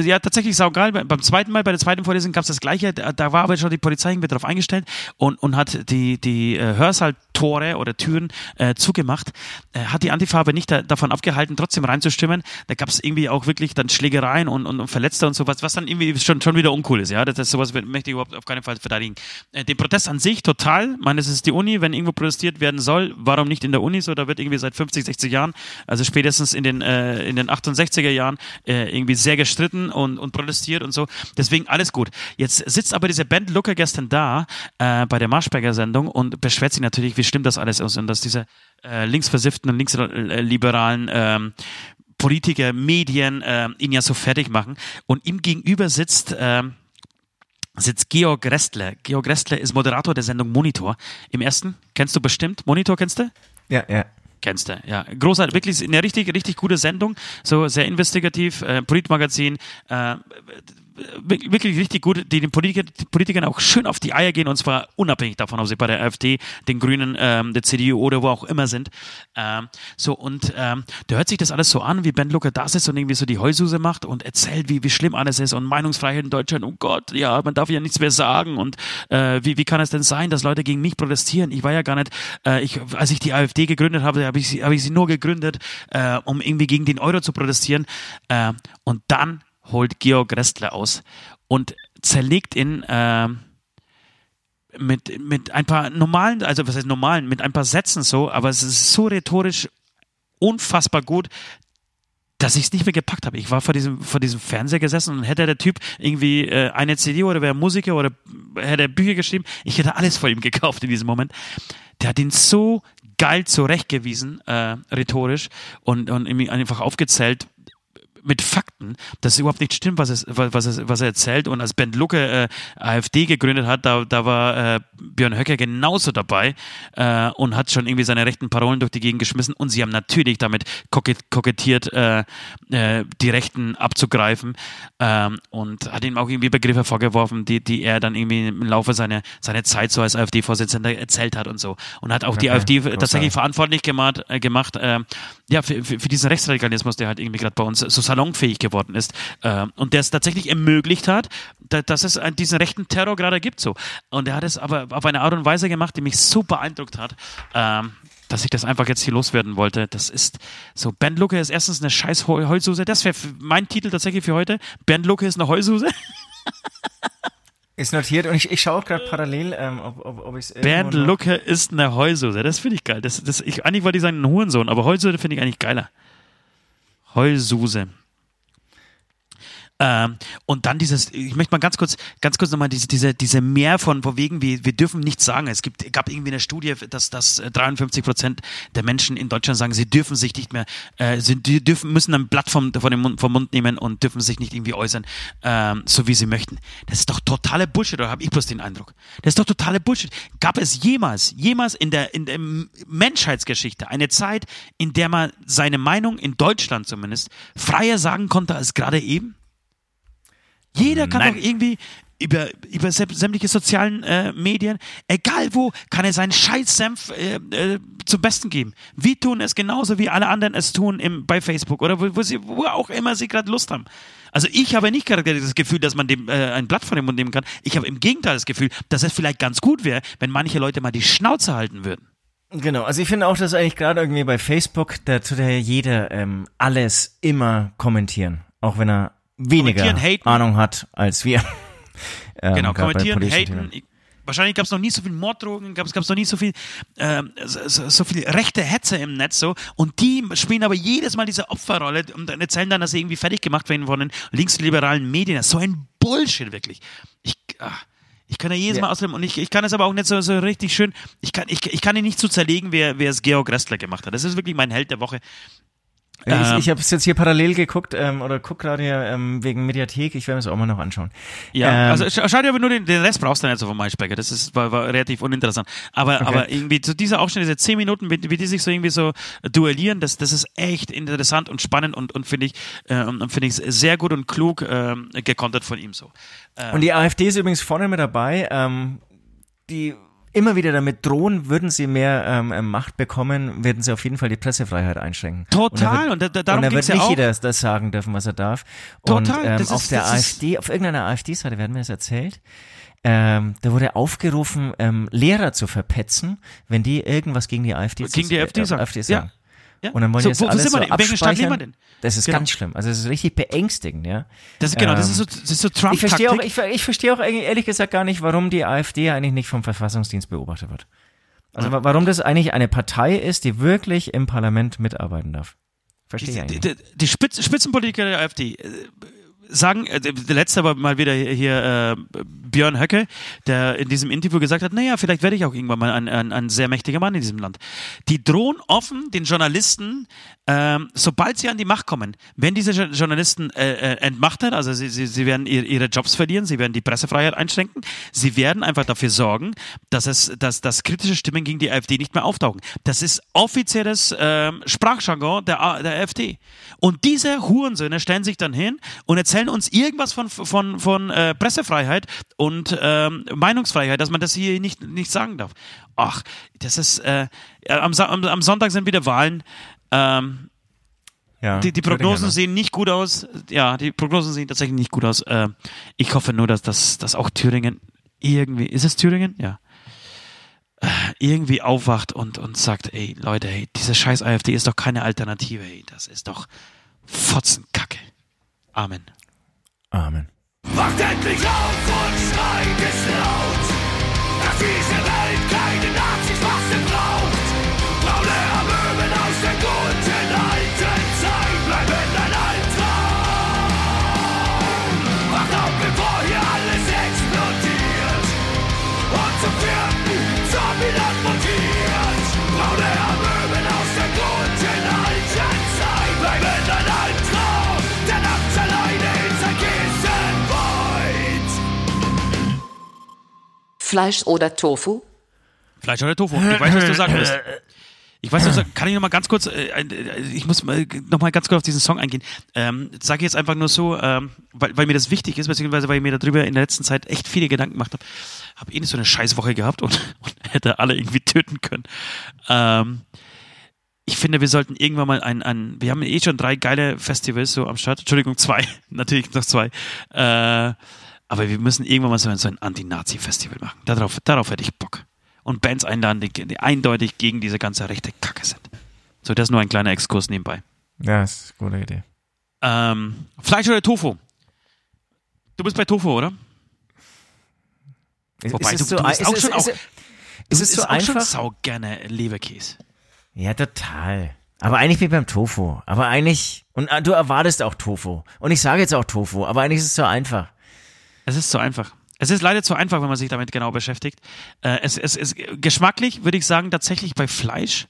ja, tatsächlich saugeil. Be- Beim zweiten Mal, bei der zweiten Vorlesung gab es das Gleiche. Da, war aber schon die Polizei irgendwie darauf eingestellt und, und hat die, die äh, Hörsaaltore oder Türen äh, zugemacht. Äh, hat die Antifa aber nicht da, davon abgehalten, trotzdem reinzustimmen. Da gab es irgendwie auch wirklich dann Schlägereien und, und, und Verletzte und sowas, was dann irgendwie schon, schon wieder uncool ist. Ja, das ist sowas möchte ich überhaupt auf keinen Fall verteidigen. Äh, den Protest an sich total. Ich meine, es ist die Uni, wenn irgendwo protestiert werden soll, warum nicht in der Uni so? Da wird irgendwie seit 50, 60 Jahren, also spätestens in den, äh, in den 68er Jahren, äh, irgendwie sehr gestritten und, und protestiert und so. Deswegen alles gut. Jetzt sitzt aber dieser Ben Looker gestern da äh, bei der Marschberger Sendung und beschwert sich natürlich, wie schlimm das alles ist und dass diese äh, linksversifften und linksliberalen ähm, Politiker, Medien äh, ihn ja so fertig machen. Und ihm gegenüber sitzt ähm, sitzt Georg Restler. Georg Restler ist Moderator der Sendung Monitor. Im ersten, kennst du bestimmt? Monitor kennst du?
Ja, ja.
Kennst du, ja. Großartig, wirklich eine richtig, richtig gute Sendung. So sehr investigativ, äh, Politmagazin, äh, wirklich richtig gut, die den Politiker, Politikern auch schön auf die Eier gehen und zwar unabhängig davon, ob sie bei der AfD, den Grünen, ähm, der CDU oder wo auch immer sind. Ähm, so und ähm, da hört sich das alles so an, wie Ben Lucker da sitzt und irgendwie so die Heususe macht und erzählt, wie, wie schlimm alles ist und Meinungsfreiheit in Deutschland, oh Gott, ja, man darf ja nichts mehr sagen und äh, wie, wie kann es denn sein, dass Leute gegen mich protestieren? Ich war ja gar nicht, äh, ich, als ich die AfD gegründet habe, habe ich, sie- habe ich sie nur gegründet, äh, um irgendwie gegen den Euro zu protestieren. Äh, und dann holt Georg Restler aus und zerlegt ihn äh, mit, mit ein paar normalen, also was heißt normalen, mit ein paar Sätzen so, aber es ist so rhetorisch unfassbar gut, dass ich es nicht mehr gepackt habe. Ich war vor diesem, vor diesem Fernseher gesessen und hätte der Typ irgendwie äh, eine CD oder wäre Musiker oder hätte er Bücher geschrieben, ich hätte alles vor ihm gekauft in diesem Moment. Der hat ihn so geil zurechtgewiesen, äh, rhetorisch und, und einfach aufgezählt, mit Fakten, dass es überhaupt nicht stimmt, was, es, was, es, was er erzählt. Und als Ben Lucke äh, AfD gegründet hat, da, da war äh, Björn Höcker genauso dabei äh, und hat schon irgendwie seine rechten Parolen durch die Gegend geschmissen. Und sie haben natürlich damit kokettiert, äh, äh, die Rechten abzugreifen ähm, und hat ihm auch irgendwie Begriffe vorgeworfen, die, die er dann irgendwie im Laufe seiner, seiner Zeit so als AfD-Vorsitzender erzählt hat und so. Und hat auch okay, die AfD großartig. tatsächlich verantwortlich gemacht, äh, gemacht äh, ja, für, für, für diesen Rechtsradikalismus, der halt irgendwie gerade bei uns so salonfähig geworden ist äh, und der es tatsächlich ermöglicht hat, da, dass es diesen rechten Terror gerade gibt so. Und er hat es aber auf eine Art und Weise gemacht, die mich super beeindruckt hat. Ähm, dass ich das einfach jetzt hier loswerden wollte. Das ist so, Ben Lucke ist erstens eine scheiß Heulsuse. Das wäre mein Titel tatsächlich für heute. Ben Lucke ist eine Heulsuse.
Ist notiert und ich, ich schaue gerade parallel, ähm, ob, ob, ob ich es
Bernd Lucke ist eine Heulsuse. Das finde ich geil. Das, das, ich, eigentlich wollte ich sagen, ein Hurensohn, aber Heulsuse finde ich eigentlich geiler. Heulsuse. Ähm, und dann dieses, ich möchte mal ganz kurz, ganz kurz nochmal diese, diese, diese Mehr von, von wegen, wir, wir dürfen nichts sagen. Es gibt, gab irgendwie eine Studie, dass, dass 53 Prozent der Menschen in Deutschland sagen, sie dürfen sich nicht mehr, äh, sie dürfen, müssen ein Blatt vom, von dem Mund, vom Mund nehmen und dürfen sich nicht irgendwie äußern, ähm, so wie sie möchten. Das ist doch totale Bullshit, oder habe ich bloß den Eindruck? Das ist doch totale Bullshit. Gab es jemals, jemals in der, in der Menschheitsgeschichte eine Zeit, in der man seine Meinung in Deutschland zumindest freier sagen konnte als gerade eben? Jeder kann Nein. doch irgendwie über, über sämtliche sozialen äh, Medien, egal wo, kann er seinen Scheiß-Senf äh, äh, zum Besten geben. Wir tun es genauso, wie alle anderen es tun im, bei Facebook oder wo, wo, sie, wo auch immer sie gerade Lust haben. Also ich habe nicht gerade das Gefühl, dass man dem äh, ein Blatt von dem Mund nehmen kann. Ich habe im Gegenteil das Gefühl, dass es vielleicht ganz gut wäre, wenn manche Leute mal die Schnauze halten würden.
Genau, also ich finde auch, dass eigentlich gerade irgendwie bei Facebook, da tut ja jeder ähm, alles immer kommentieren. Auch wenn er weniger Ahnung hat als wir.
ähm, genau, kommentieren, haten. Wahrscheinlich gab es noch nie so viel Morddrogen, gab es noch nie so viel, ähm, so, so, viel rechte Hetze im Netz so. Und die spielen aber jedes Mal diese Opferrolle und erzählen dann, dass sie irgendwie fertig gemacht werden von den linksliberalen Medien. Das ist so ein Bullshit, wirklich. Ich, ach, ich kann ja jedes ja. Mal ausleben und ich, ich kann es aber auch nicht so, so richtig schön. Ich kann, ich, ich kann ihn nicht so zerlegen, wer, wer es Georg Restler gemacht hat. Das ist wirklich mein Held der Woche.
Ich ähm, ich habe es jetzt hier parallel geguckt ähm, oder guck gerade hier ähm, wegen Mediathek. Ich werde mir das auch mal noch anschauen.
Ja, ähm, also schau dir aber nur den, den Rest brauchst du nicht so vom Maischbecker. Das ist war, war relativ uninteressant. Aber okay. aber irgendwie so dieser Ausschnitt, diese zehn Minuten, wie, wie die sich so irgendwie so duellieren, das das ist echt interessant und spannend und und finde ich äh, und finde ich sehr gut und klug äh, gekontert von ihm so.
Äh, und die AfD ist übrigens vorne mit dabei. Ähm, die immer wieder damit drohen, würden sie mehr ähm, ähm, Macht bekommen, werden sie auf jeden Fall die Pressefreiheit einschränken.
Total.
Und, da, da, darum und da wird nicht auch. jeder das sagen dürfen, was er darf.
Total.
Und ähm, auf ist, der AfD, auf irgendeiner AfD-Seite werden wir das erzählt. Ähm, da wurde aufgerufen, ähm, Lehrer zu verpetzen, wenn die irgendwas gegen die AfD,
gegen die AfD, äh, sagen. AfD
sagen. Ja. Ja? Und dann wollen so, jetzt wo, alles so abspeichern. Stadt leben wir denn? Das ist genau. ganz schlimm. Also es ist richtig beängstigend, ja.
Das ist genau, ähm, das ist so, das ist so Trump.
Ich verstehe auch, ich, ich verstehe auch ehrlich gesagt gar nicht, warum die AfD eigentlich nicht vom Verfassungsdienst beobachtet wird. Also ja. warum das eigentlich eine Partei ist, die wirklich im Parlament mitarbeiten darf. Verstehe ich eigentlich.
Die, die, die Spitz, Spitzenpolitiker der AfD äh, sagen, äh, der letzte war mal wieder hier äh, Björn Höcke, der in diesem Interview gesagt hat, naja, vielleicht werde ich auch irgendwann mal ein, ein, ein sehr mächtiger Mann in diesem Land. Die drohen offen den Journalisten, ähm, sobald sie an die Macht kommen, wenn diese Journalisten äh, äh, entmachtet, also sie, sie, sie werden ihre, ihre Jobs verlieren, sie werden die Pressefreiheit einschränken, sie werden einfach dafür sorgen, dass es, dass, dass kritische Stimmen gegen die AfD nicht mehr auftauchen. Das ist offizielles ähm, Sprachjargon der, der AfD. Und diese Hurensöhne stellen sich dann hin und erzählen uns irgendwas von, von, von äh, Pressefreiheit und ähm, Meinungsfreiheit, dass man das hier nicht, nicht sagen darf. Ach, das ist, äh, am, am, am Sonntag sind wieder Wahlen. Ähm, ja, die, die Prognosen sehen nicht gut aus. Ja, die Prognosen sehen tatsächlich nicht gut aus. Äh, ich hoffe nur, dass, dass, dass auch Thüringen irgendwie, ist es Thüringen? Ja. Äh, irgendwie aufwacht und, und sagt, ey, Leute, ey, diese scheiß AfD ist doch keine Alternative, ey. Das ist doch Fotzenkacke. Amen.
Amen.
Wacht endlich auf und schreit es laut, dass diese Welt keine Nazis
Fleisch oder Tofu?
Fleisch oder Tofu. Ich weiß, was du sagen willst. Ich weiß, was, kann ich noch mal ganz kurz, äh, äh, ich muss mal, noch mal ganz kurz auf diesen Song eingehen. Ähm, sage ich jetzt einfach nur so, ähm, weil, weil mir das wichtig ist, beziehungsweise weil ich mir darüber in der letzten Zeit echt viele Gedanken gemacht habe. Habe eh nicht so eine Scheißwoche gehabt und, und hätte alle irgendwie töten können. Ähm, ich finde, wir sollten irgendwann mal ein, ein, wir haben eh schon drei geile Festivals so am Start. Entschuldigung, zwei, natürlich noch zwei. Äh, aber wir müssen irgendwann mal so ein, so ein Anti-Nazi-Festival machen. Darauf, darauf hätte ich Bock und Bands einladen, die, die eindeutig gegen diese ganze rechte Kacke sind. So, das ist nur ein kleiner Exkurs nebenbei.
Ja, ist eine gute Idee.
Ähm, Fleisch oder Tofu? Du bist bei Tofu, oder?
Ist,
Wobei,
ist
du-
es so,
du bist
ist
auch
es,
schon
ist,
auch-
es- ist es so
auch schon
einfach?
sau gerne Leberkäse.
Ja, total. Aber eigentlich wie beim Tofu. Aber eigentlich, und äh, du erwartest auch Tofu. Und ich sage jetzt auch Tofu, aber eigentlich ist es so einfach.
Es ist zu einfach. Es ist leider zu einfach, wenn man sich damit genau beschäftigt. Äh, es, es, es, geschmacklich würde ich sagen, tatsächlich bei Fleisch,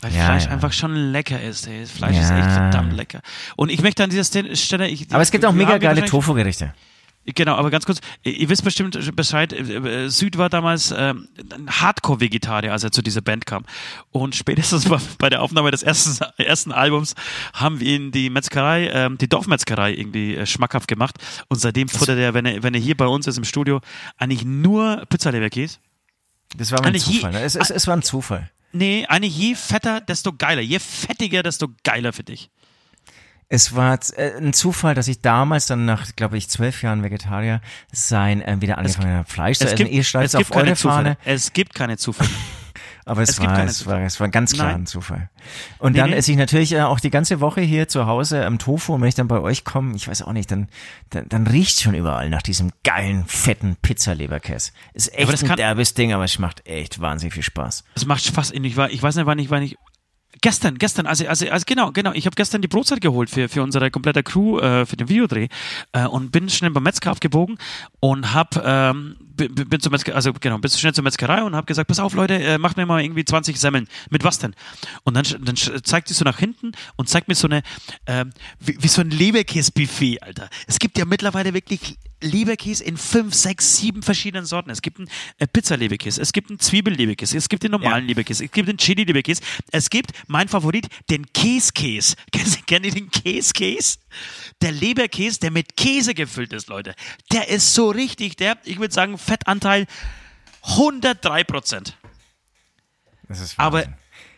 weil
Ja,
Fleisch
ja.
einfach schon lecker ist. Ey. Fleisch ist
Ja.
echt verdammt lecker. Und ich möchte an dieser Ste- Stelle. Ich,
Aber es gibt auch mega geile Tofu-Gerichte.
Genau, aber ganz kurz, ihr wisst bestimmt Bescheid, äh, äh, Süd war damals ähm, ein Hardcore-Vegetarier, als er zu dieser Band kam. Und spätestens bei- der Aufnahme des ersten, ersten Albums haben wir ihn die Metzgerei, ähm, die Dorfmetzgerei irgendwie äh, schmackhaft gemacht. Und seitdem futtert er, wenn er, wenn er hier bei uns ist im Studio, eigentlich nur Pizzaleberkäse.
Das war ein Zufall. Ne? Es, es, es war ein Zufall.
Nee, eigentlich je fetter, desto geiler. Je fettiger, desto geiler für dich.
Es war äh, ein Zufall, dass ich damals dann nach, glaube ich, zwölf Jahren Vegetarier sein äh, wieder angefangen habe, Fleisch zu essen. Ihr schreibt es auf
keine
eure
Zufälle.
Fahne.
Es gibt keine Zufälle.
Aber es,
Es gibt
war, es, war, es war ganz klar
Nein.
ein Zufall. Und
Nee,
dann
nee.
esse ich natürlich äh, auch die ganze Woche hier zu Hause am Tofu und wenn ich dann bei euch komme, ich weiß auch nicht, dann, dann, dann riecht schon überall nach diesem geilen, fetten Pizzaleberkäse. Ist echt ein derbes Ding, aber es macht echt wahnsinnig viel Spaß.
Es macht Spaß. Ich, war, ich weiß nicht, wann ich, wann ich. Gestern, gestern, also, also, also genau, genau. Ich habe gestern die Brotzeit geholt für, für unsere komplette Crew, äh, für den Videodreh äh, und bin schnell beim Metzger abgebogen und hab, ähm, bin, zur Metzger, also genau, bin schnell zur Metzgerei und hab gesagt, pass auf Leute, äh, macht mir mal irgendwie 20 Semmeln. Mit was denn? Und dann, dann zeigt sie so nach hinten und zeigt mir so eine, ähm, wie, wie so ein Leberkäse-Buffet, Alter. Es gibt ja mittlerweile wirklich Leberkäse in fünf, sechs, sieben verschiedenen Sorten. Es gibt einen äh, Pizza-Leberkäse, es gibt einen Zwiebel-Leberkäse, es gibt den normalen Leberkäse, es gibt den Chili-Leberkäse, es gibt, mein Favorit, den Käse-Käse. Kennen Sie, kennen Sie den Käse-Käse? Der Leberkäse, der mit Käse gefüllt ist, Leute. Der ist so richtig, der, ich würde sagen, Fettanteil 103 Prozent.
Das ist
Aber.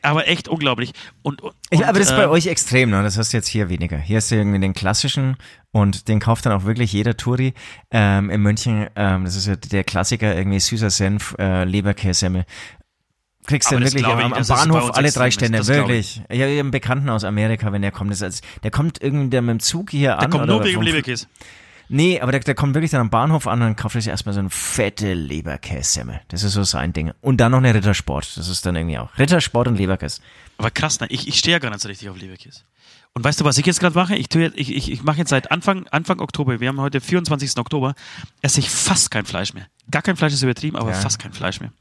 Aber echt unglaublich. Und, und,
Ich, aber das ist bei
ähm,
euch extrem, ne? Das hast du jetzt hier weniger. Hier hast du irgendwie den klassischen und den kauft dann auch wirklich jeder Touri ähm, in München. Ähm, das ist ja der Klassiker, irgendwie süßer Senf, äh, Leberkässemmel. Kriegst du wirklich
glaub ich
am, am Bahnhof alle drei
ist.
Stände,
glaub
wirklich. Ich habe einen Bekannten aus Amerika, wenn der kommt, das ist, der kommt irgendwie mit dem Zug hier an.
Der kommt nur wegen dem Leberkäse.
Nee, aber der, der kommt wirklich dann am Bahnhof an und dann kauft er sich erstmal so eine fette Leberkässemmel. Das ist so sein Ding. Und dann noch eine Rittersport. Das ist dann irgendwie auch. Rittersport und Leberkäse.
Aber krass, ne? ich, ich stehe ja gar nicht so richtig auf Leberkäse. Und weißt du, was ich jetzt gerade mache? Ich, tue jetzt, ich, ich, ich mache jetzt seit Anfang, Anfang Oktober, wir haben heute 24. Oktober, esse ich fast kein Fleisch mehr. Gar kein Fleisch ist übertrieben, aber
Ja.
fast kein Fleisch mehr.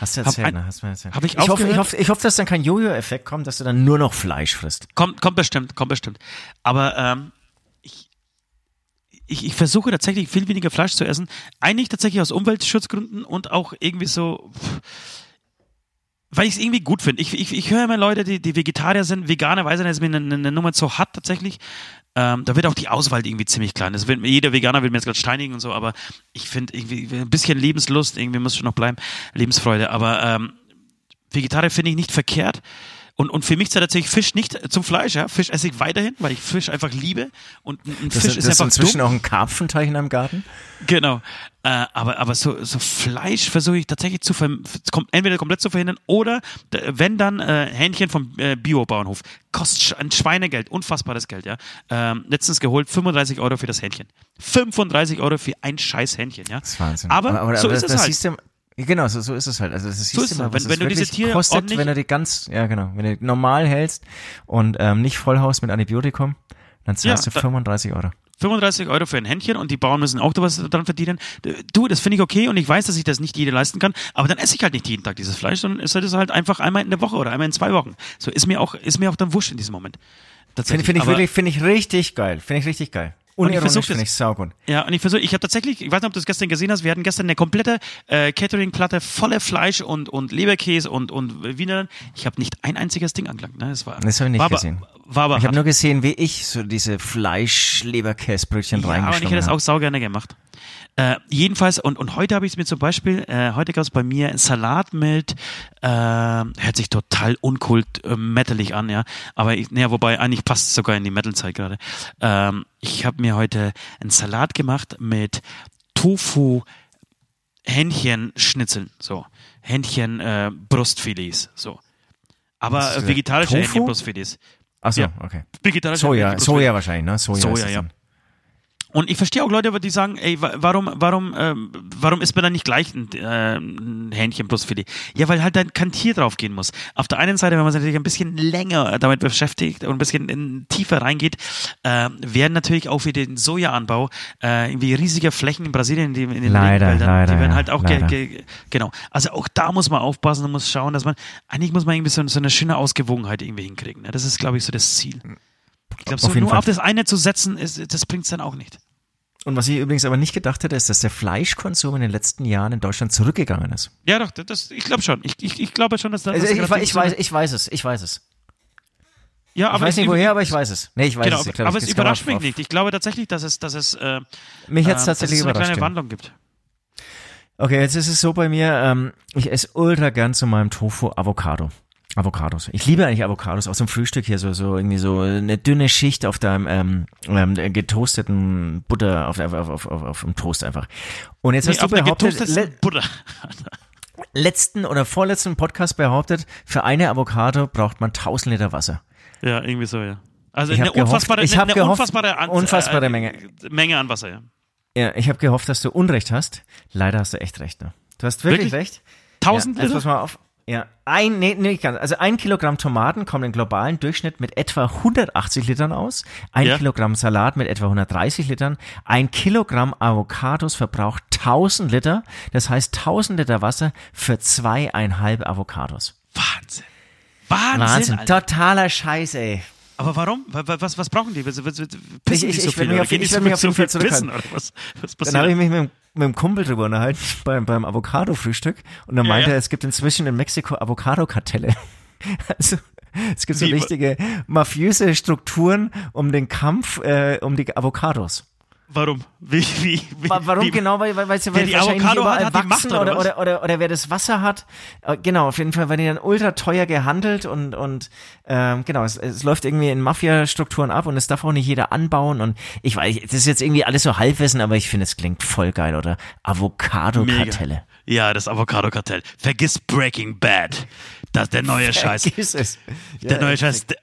Hast du erzählt,
ein-
ne? Hast du mir erzählt.
hab ich
ich, hoffe, ich, hoffe, ich hoffe, dass dann kein Jojo-Effekt kommt, dass du dann nur noch Fleisch frisst.
Kommt, kommt bestimmt, kommt bestimmt. Aber ähm, ich, ich versuche tatsächlich viel weniger Fleisch zu essen. Eigentlich tatsächlich aus Umweltschutzgründen und auch irgendwie so, weil ich es irgendwie gut finde. Ich, ich, ich höre immer Leute, die, die Vegetarier sind, Veganer, weiß ich nicht, ist mir eine, eine Nummer zu hart tatsächlich. Ähm, da wird auch die Auswahl irgendwie ziemlich klein. Das wird, jeder Veganer will mir jetzt gerade steinigen und so, aber ich finde irgendwie ein bisschen Lebenslust, irgendwie muss schon noch bleiben, Lebensfreude. Aber ähm, Vegetarier finde ich nicht verkehrt. Und, und für mich zählt tatsächlich Fisch nicht zum Fleisch. Ja? Fisch esse ich weiterhin, weil ich Fisch einfach liebe. Und ein ein
Das,
Fisch
das
ist einfach
inzwischen
dumm.
auch ein Karpfenteich in deinem Garten.
Genau. Äh, aber aber so, so Fleisch versuche ich tatsächlich zu kom entweder komplett zu verhindern oder wenn dann äh, Hähnchen vom äh, Bio-Bauernhof. Kostet ein Schweinegeld, unfassbares Geld, ja. Ähm, letztens geholt, 35 Euro für das Hähnchen. 35 Euro für ein scheiß Hähnchen, ja.
Das ist Wahnsinn.
Aber, so ist
das,
es halt.
Siehst du, genau, so, so ist es halt. Also das siehst
ist halt.
was
Wenn- wenn du diese Tiere
kostet, wenn du die ganz, ja genau, wenn du die normal hältst und ähm, nicht vollhaust mit Antibiotikum, dann zahlst
Ja,
du
da-
35 Euro.
35 Euro für ein Händchen und die Bauern müssen auch da was dran verdienen. Du, das finde ich okay und ich weiß, dass ich das nicht jeder leisten kann, aber dann esse ich halt nicht jeden Tag dieses Fleisch, sondern esse das halt einfach einmal in der Woche oder einmal in zwei Wochen. So ist mir auch, ist mir auch dann wurscht in diesem Moment.
Finde find ich wirklich, finde ich richtig geil. Finde ich richtig geil.
Und ich versuche das.
ich saugut.
Ja, und ich versuche, ich habe tatsächlich, ich weiß nicht, ob du es gestern gesehen hast, wir hatten gestern eine komplette äh, Catering-Platte voller Fleisch und, und Leberkäse und, und Wiener. Ich habe nicht ein einziges Ding angelangt. Ne? Das, war,
Das habe ich nicht
war
gesehen.
Aber, war aber
Ich habe nur gesehen, wie ich so diese Fleisch-Leberkäsebrötchen
Ja, aber ich
reingeschnitten
hätte das
habe.
auch sau gerne gemacht. Äh, jedenfalls, und, und heute habe ich es mir zum Beispiel, äh, heute gab es bei mir einen Salat mit, äh, hört sich total unkult äh, metalig an, ja. Aber ich, naja, wobei eigentlich passt es sogar in die Metal-Zeit gerade. Ähm, ich habe mir heute einen Salat gemacht mit Tofu Hähnchenschnitzeln, so. Hähnchen äh, Brustfilets, so. Aber äh, vegetarische
Tofu?
Hähnchenbrustfilets.
Achso,
Ja.
okay.
Vegetarische
Soja. Soja wahrscheinlich, ne? Soja,
Soja, ja.
dann.
Und ich verstehe auch Leute, die sagen, ey, wa- warum, warum, ähm, warum isst man dann nicht gleich ein, äh, ein Hähnchen plus Filet? Ja, weil halt dann kein Tier drauf gehen muss. Auf der einen Seite, wenn man sich natürlich ein bisschen länger damit beschäftigt und ein bisschen in tiefer reingeht, äh, werden natürlich auch für den Sojaanbau äh, irgendwie riesige Flächen in Brasilien, die in den
Leider,
Regenwäldern,
leider,
die werden halt auch ge ge genau. Also auch da muss man aufpassen und muss schauen, dass man eigentlich muss man irgendwie so, so eine schöne Ausgewogenheit irgendwie hinkriegen. Ne? Das ist, glaube ich, so das Ziel. Ich glaube, so nur
Fall.
auf das eine zu setzen, ist, das bringt's dann auch nicht.
Und was ich übrigens aber nicht gedacht hätte, ist, dass der Fleischkonsum in den letzten Jahren in Deutschland zurückgegangen ist.
Ja, doch, das, ich glaube schon. Ich, ich, ich glaube schon, dass das.
Also ich, ich, ich, weiß, ich weiß es, ich weiß es.
ja,
Ich
aber
weiß nicht woher, aber ich weiß es. Nee, ich weiß
Genau,
es. Ich glaub,
aber es überrascht mich
auf-
nicht. Ich glaube tatsächlich, dass es, dass es, äh,
Mich hat es
äh,
tatsächlich
dass es eine kleine
ja.
Wandlung gibt.
Okay, jetzt ist es so bei mir, ähm, ich esse ultra gern zu meinem Tofu Avocado. Avocados. Ich liebe eigentlich Avocados aus dem Frühstück hier so so irgendwie so eine dünne Schicht auf deinem ähm, ähm, getoasteten Butter auf, auf, auf, auf, auf dem Toast einfach. Und jetzt
Nee,
hast du behauptet, le
Butter.
letzten oder vorletzten Podcast behauptet, für eine Avocado braucht man 1000 Liter Wasser.
Ja, irgendwie so, ja. Also
Ich
eine
gehofft-
unfassbare,
ich
eine,
gehofft-
unfassbare, an,
unfassbare
äh,
Menge.
Menge an Wasser, ja.
Ja, ich habe gehofft, dass du Unrecht hast. Leider hast du echt recht. Ne? Du hast wirklich,
Wirklich?
recht.
1000
ja, jetzt pass
Liter?
mal auf. Ja, ein, nee, nee, nicht ganz. Also ein Kilogramm Tomaten kommen im globalen Durchschnitt mit etwa 180 Litern aus. Ein
Ja.
Kilogramm Salat mit etwa 130 Litern. Ein Kilogramm Avocados verbraucht 1000 Liter. Das heißt 1000 Liter Wasser für zweieinhalb Avocados.
Wahnsinn. Wahnsinn,
Wahnsinn.
Alter.
Totaler Scheiß, ey.
Aber warum? Wa- wa- Was, was brauchen die? Pissen
Ich-
die
ich-
so
ich will
viel?
mich
oder
auf-
gehen die so
mich auf
viel
Fall
pissen? Oder was, was
Dann habe
passiert?
ich mich mit, mit dem Kumpel drüber unterhalten beim, beim Avocado-Frühstück und dann
Ja,
meinte
ja.
er, es gibt inzwischen in Mexiko Avocado-Kartelle. Also es gibt so
Wie-
richtige mafiöse Strukturen um den Kampf äh, um die Avocados.
Warum? Wie, wie, wie,
Wa- Warum
wie,
genau? Weil, weil, weil
Wer die Avocado hat, hat die Macht, oder
oder, oder, oder, oder wer das Wasser hat. Äh, Genau, auf jeden Fall werden die dann ultra teuer gehandelt und, und ähm, genau, es, es läuft irgendwie in Mafia-Strukturen ab und es darf auch nicht jeder anbauen und ich weiß, das ist jetzt irgendwie alles so Halbwissen, aber ich finde, es klingt voll geil, oder? Avocado-Kartelle.
Ja, das Avocado-Kartell. Vergiss Breaking Bad. Das der neue Scheiß.
Vergiss es.
Der neue Scheiß. der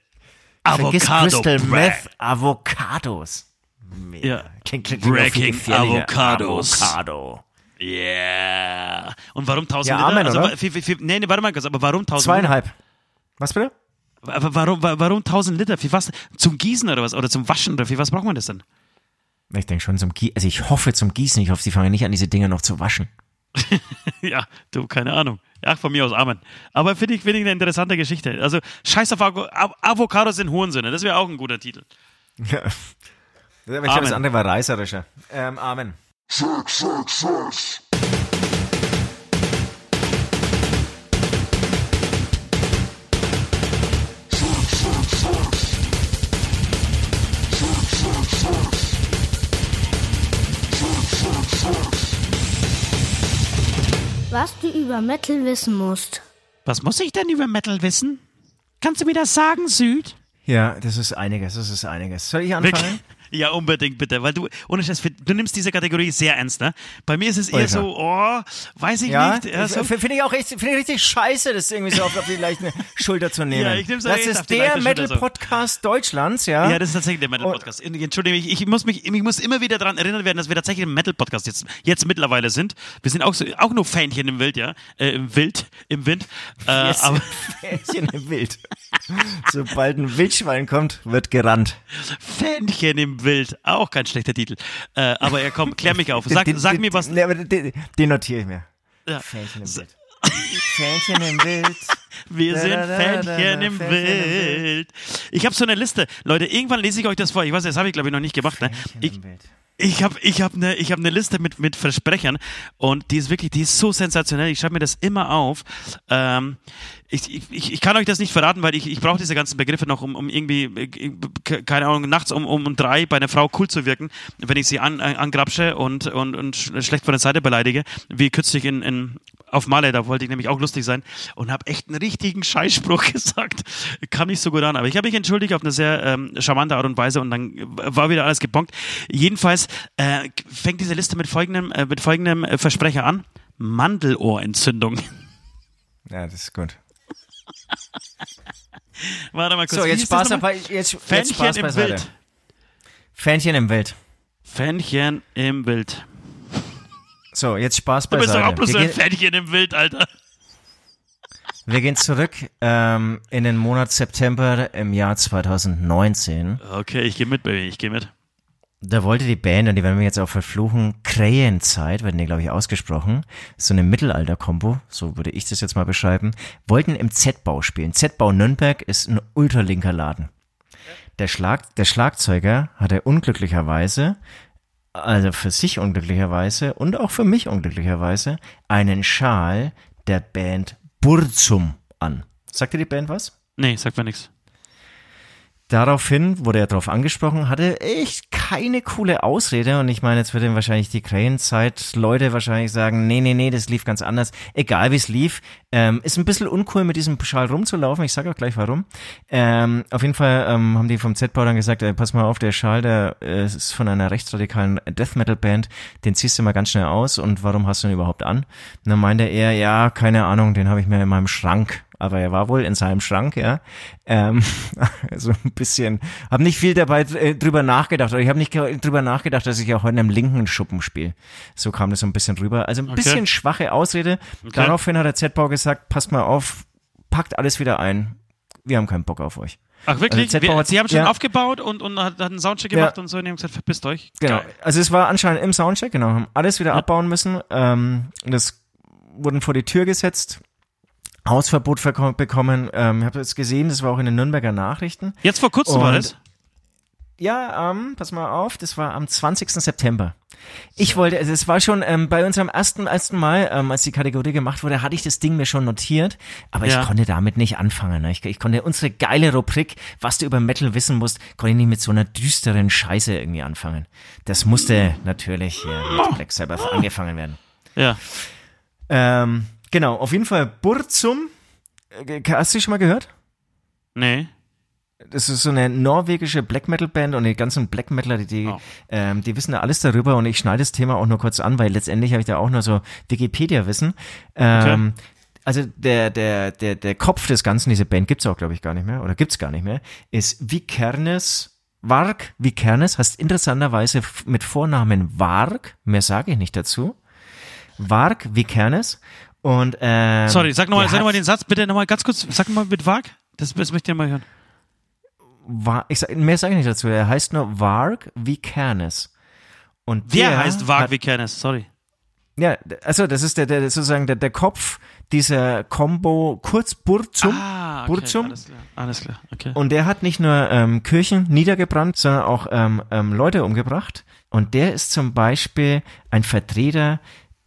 Vergiss
Avocado
Crystal. Meth, Avocados. Mega.
Ja.
Klingt, klingt, viel
Breaking. Avocados.
Avocado.
Yeah. Und warum 1000
Ja,
Liter?
Amen,
also,
oder?
wie, nee, nee, warte mal kurz, aber warum 1000
Zweieinhalb. Was bitte?
Liter? Warum, wa- warum 1000 Liter? Für was? Zum Gießen oder was? Oder zum Waschen oder für was braucht man das denn?
Ich denke schon zum Gießen. Also ich hoffe zum Gießen. Ich hoffe, sie fangen nicht an, diese Dinger noch zu waschen.
ja, du, keine Ahnung. Ja, von mir aus Amen. Aber finde ich, finde ich eine interessante Geschichte. Also, scheiß auf Avo Av- Avocados sind Hohensinne. Das wäre auch ein guter Titel.
Ja. Ich glaube, das
Amen.
andere war reißerischer. Ähm, Amen.
Was du über Metal wissen musst.
Was muss ich denn über Metal wissen? Kannst du mir das sagen, Süd?
Ja, das ist einiges. Das ist einiges. Soll ich anfangen?
Ja, unbedingt, bitte. Weil du, ohne Scheiß, du nimmst diese Kategorie sehr ernst, ne? Bei mir ist es eher so, oh, weiß ich
Ja,
nicht. Ja, so,
finde ich auch richtig, finde ich richtig scheiße, das irgendwie so auf, auf die leichte Schulter zu nehmen.
Ja, ich nehm's
das ist der
Schulter so.
Metal-Podcast Deutschlands, ja.
Ja, das ist tatsächlich der Metal-Podcast. Entschuldige mich, ich muss mich, ich muss immer wieder daran erinnert werden, dass wir tatsächlich ein Metal-Podcast jetzt, jetzt mittlerweile sind. Wir sind auch, so, auch nur Fähnchen im Wild, ja, äh, im Wild, im Wind. Äh,
Yes.
aber
Fähnchen im Wild. Sobald ein Wildschwein kommt, wird gerannt.
Fähnchen im Wild, auch kein schlechter Titel. Äh, aber ja, komm, klär mich auf. Sag,
Den-
sag
den-
mir was.
Den, den notiere ich mir.
Ja.
Fähnchen im Wild. Fähnchen im Wild.
Wir sind Fähnchen im Wild. Ich habe so eine Liste. Leute, irgendwann lese ich euch das vor. Ich weiß, das habe ich glaube ich noch nicht gemacht. Ne? Ich, ich habe ich hab eine hab ne Liste mit, mit Versprechern und die ist wirklich, die ist so sensationell. Ich schreibe mir das immer auf. Ähm, ich, ich, ich kann euch das nicht verraten, weil ich, ich brauche diese ganzen Begriffe noch, um, um irgendwie, äh, keine Ahnung, nachts um, um drei bei einer Frau cool zu wirken, wenn ich sie an, angrapsche und, und, und schlecht von der Seite beleidige, wie kürzlich in, in auf Malle, da wollte ich nämlich auch lustig sein und habe echt einen richtigen Scheißspruch gesagt. Kam nicht so gut an, aber ich habe mich entschuldigt auf eine sehr ähm, charmante Art und Weise und dann war wieder alles gebonkt. Jedenfalls äh, fängt diese Liste mit folgendem, äh, mit folgendem äh, Versprecher an. Mandelohrentzündung.
Ja, das ist gut.
Warte mal kurz.
So, jetzt Spaß, aber jetzt, jetzt
Fähnchen
Spaß
im. Wild.
Fähnchen im Wild.
Fähnchen im Wild.
So, jetzt Spaß
Du bist
beiseite.
doch auch bloß so ein Fähnchen im Wild, Alter.
wir gehen zurück ähm, in den Monat September im Jahr 2019.
Okay, ich gehe mit, Baby, ich gehe mit.
Da wollte die Band, und die werden wir jetzt auch verfluchen, Krähenzeit, werden die, glaube ich, ausgesprochen. So eine Mittelalter-Kombo, so würde ich das jetzt mal beschreiben, wollten im Z-Bau spielen. Z-Bau Nürnberg ist ein ultralinker Laden. Der, Schlag, der Schlagzeuger hatte unglücklicherweise, also für sich unglücklicherweise und auch für mich unglücklicherweise, einen Schal der Band Burzum an. Sagt dir die Band was?
Nee, sagt mir nichts.
Daraufhin wurde er darauf angesprochen, hatte echt keine coole Ausrede und ich meine, jetzt würden wahrscheinlich die Krähenzeit-Leute wahrscheinlich sagen, nee, nee, nee, das lief ganz anders. Egal wie es lief, ähm, ist ein bisschen uncool mit diesem Schal rumzulaufen, ich sage auch gleich warum. Ähm, auf jeden Fall ähm, haben die vom Z-Bau dann gesagt, ey, pass mal auf, der Schal, der äh, ist von einer rechtsradikalen Death-Metal-Band, den ziehst du mal ganz schnell aus und warum hast du ihn überhaupt an? Und dann meinte er, ja, keine Ahnung, den habe ich mir in meinem Schrank aber er war wohl in seinem Schrank, ja. Ähm, so ein bisschen, habe nicht viel dabei äh, drüber nachgedacht, oder ich habe nicht drüber nachgedacht, dass ich auch heute im linken Schuppen spiele. So kam das so ein bisschen rüber. Also ein
Okay.
bisschen schwache Ausrede. Daraufhin hat der Z-Bau gesagt, passt mal auf, packt alles wieder ein. Wir haben keinen Bock auf euch.
Ach, wirklich?
Also
Wir,
hat-
Sie haben schon
ja.
aufgebaut und, und hat, hat einen Soundcheck
Ja.
gemacht und so und haben gesagt, verpisst euch.
Genau.
Geil.
Also es war anscheinend im Soundcheck, genau, haben alles wieder abbauen müssen. Ähm, das wurden vor die Tür gesetzt. Hausverbot bekommen. Ähm, ich habe jetzt gesehen, das war auch in den Nürnberger Nachrichten.
Jetzt vor kurzem war
Und-
das?
Ja, ähm, pass mal auf, das war am 20. September. Ich wollte, also es war schon ähm, bei unserem ersten ersten Mal, ähm, als die Kategorie gemacht wurde, hatte ich das Ding mir schon notiert, aber
Ja.
ich konnte damit nicht anfangen. Ne? Ich, ich konnte unsere geile Rubrik, was du über Metal wissen musst, konnte ich nicht mit so einer düsteren Scheiße irgendwie anfangen. Das musste natürlich hier mit Black Sabbath angefangen werden.
Ja.
Ähm, genau, auf jeden Fall Burzum. Äh, Hast du die schon mal gehört?
Nee.
Das ist so eine norwegische Black Metal Band und die ganzen Black Metaler, die, die,
Oh.
ähm, die wissen da alles darüber und ich schneide das Thema auch nur kurz an, weil letztendlich habe ich da auch nur so Wikipedia-Wissen. Ähm, Also der, der, der, der Kopf des Ganzen, diese Band gibt's auch, glaube ich, gar nicht mehr, oder gibt's gar nicht mehr, ist Vikernes, Varg Vikernes, heißt interessanterweise mit Vornamen Varg, mehr sage ich nicht dazu. Varg Vikernes und ähm,
Sorry, sag nochmal
der
sag noch mal den Satz, bitte nochmal ganz kurz, sag mal mit Wag. Das, das möchte ich mal hören.
Var, ich sag, mehr sage ich nicht dazu. Er heißt nur Varg Vikernes. Und
Wer
der
heißt
hat-
wie Kennes? Sorry.
Ja, also das ist der, der sozusagen der, der Kopf dieser Combo kurz Burzum.
Ah, okay,
Burzum.
alles klar. Alles klar, okay.
Und der hat nicht nur ähm, Kirchen niedergebrannt, sondern auch ähm, ähm, Leute umgebracht. Und der ist zum Beispiel ein Vertreter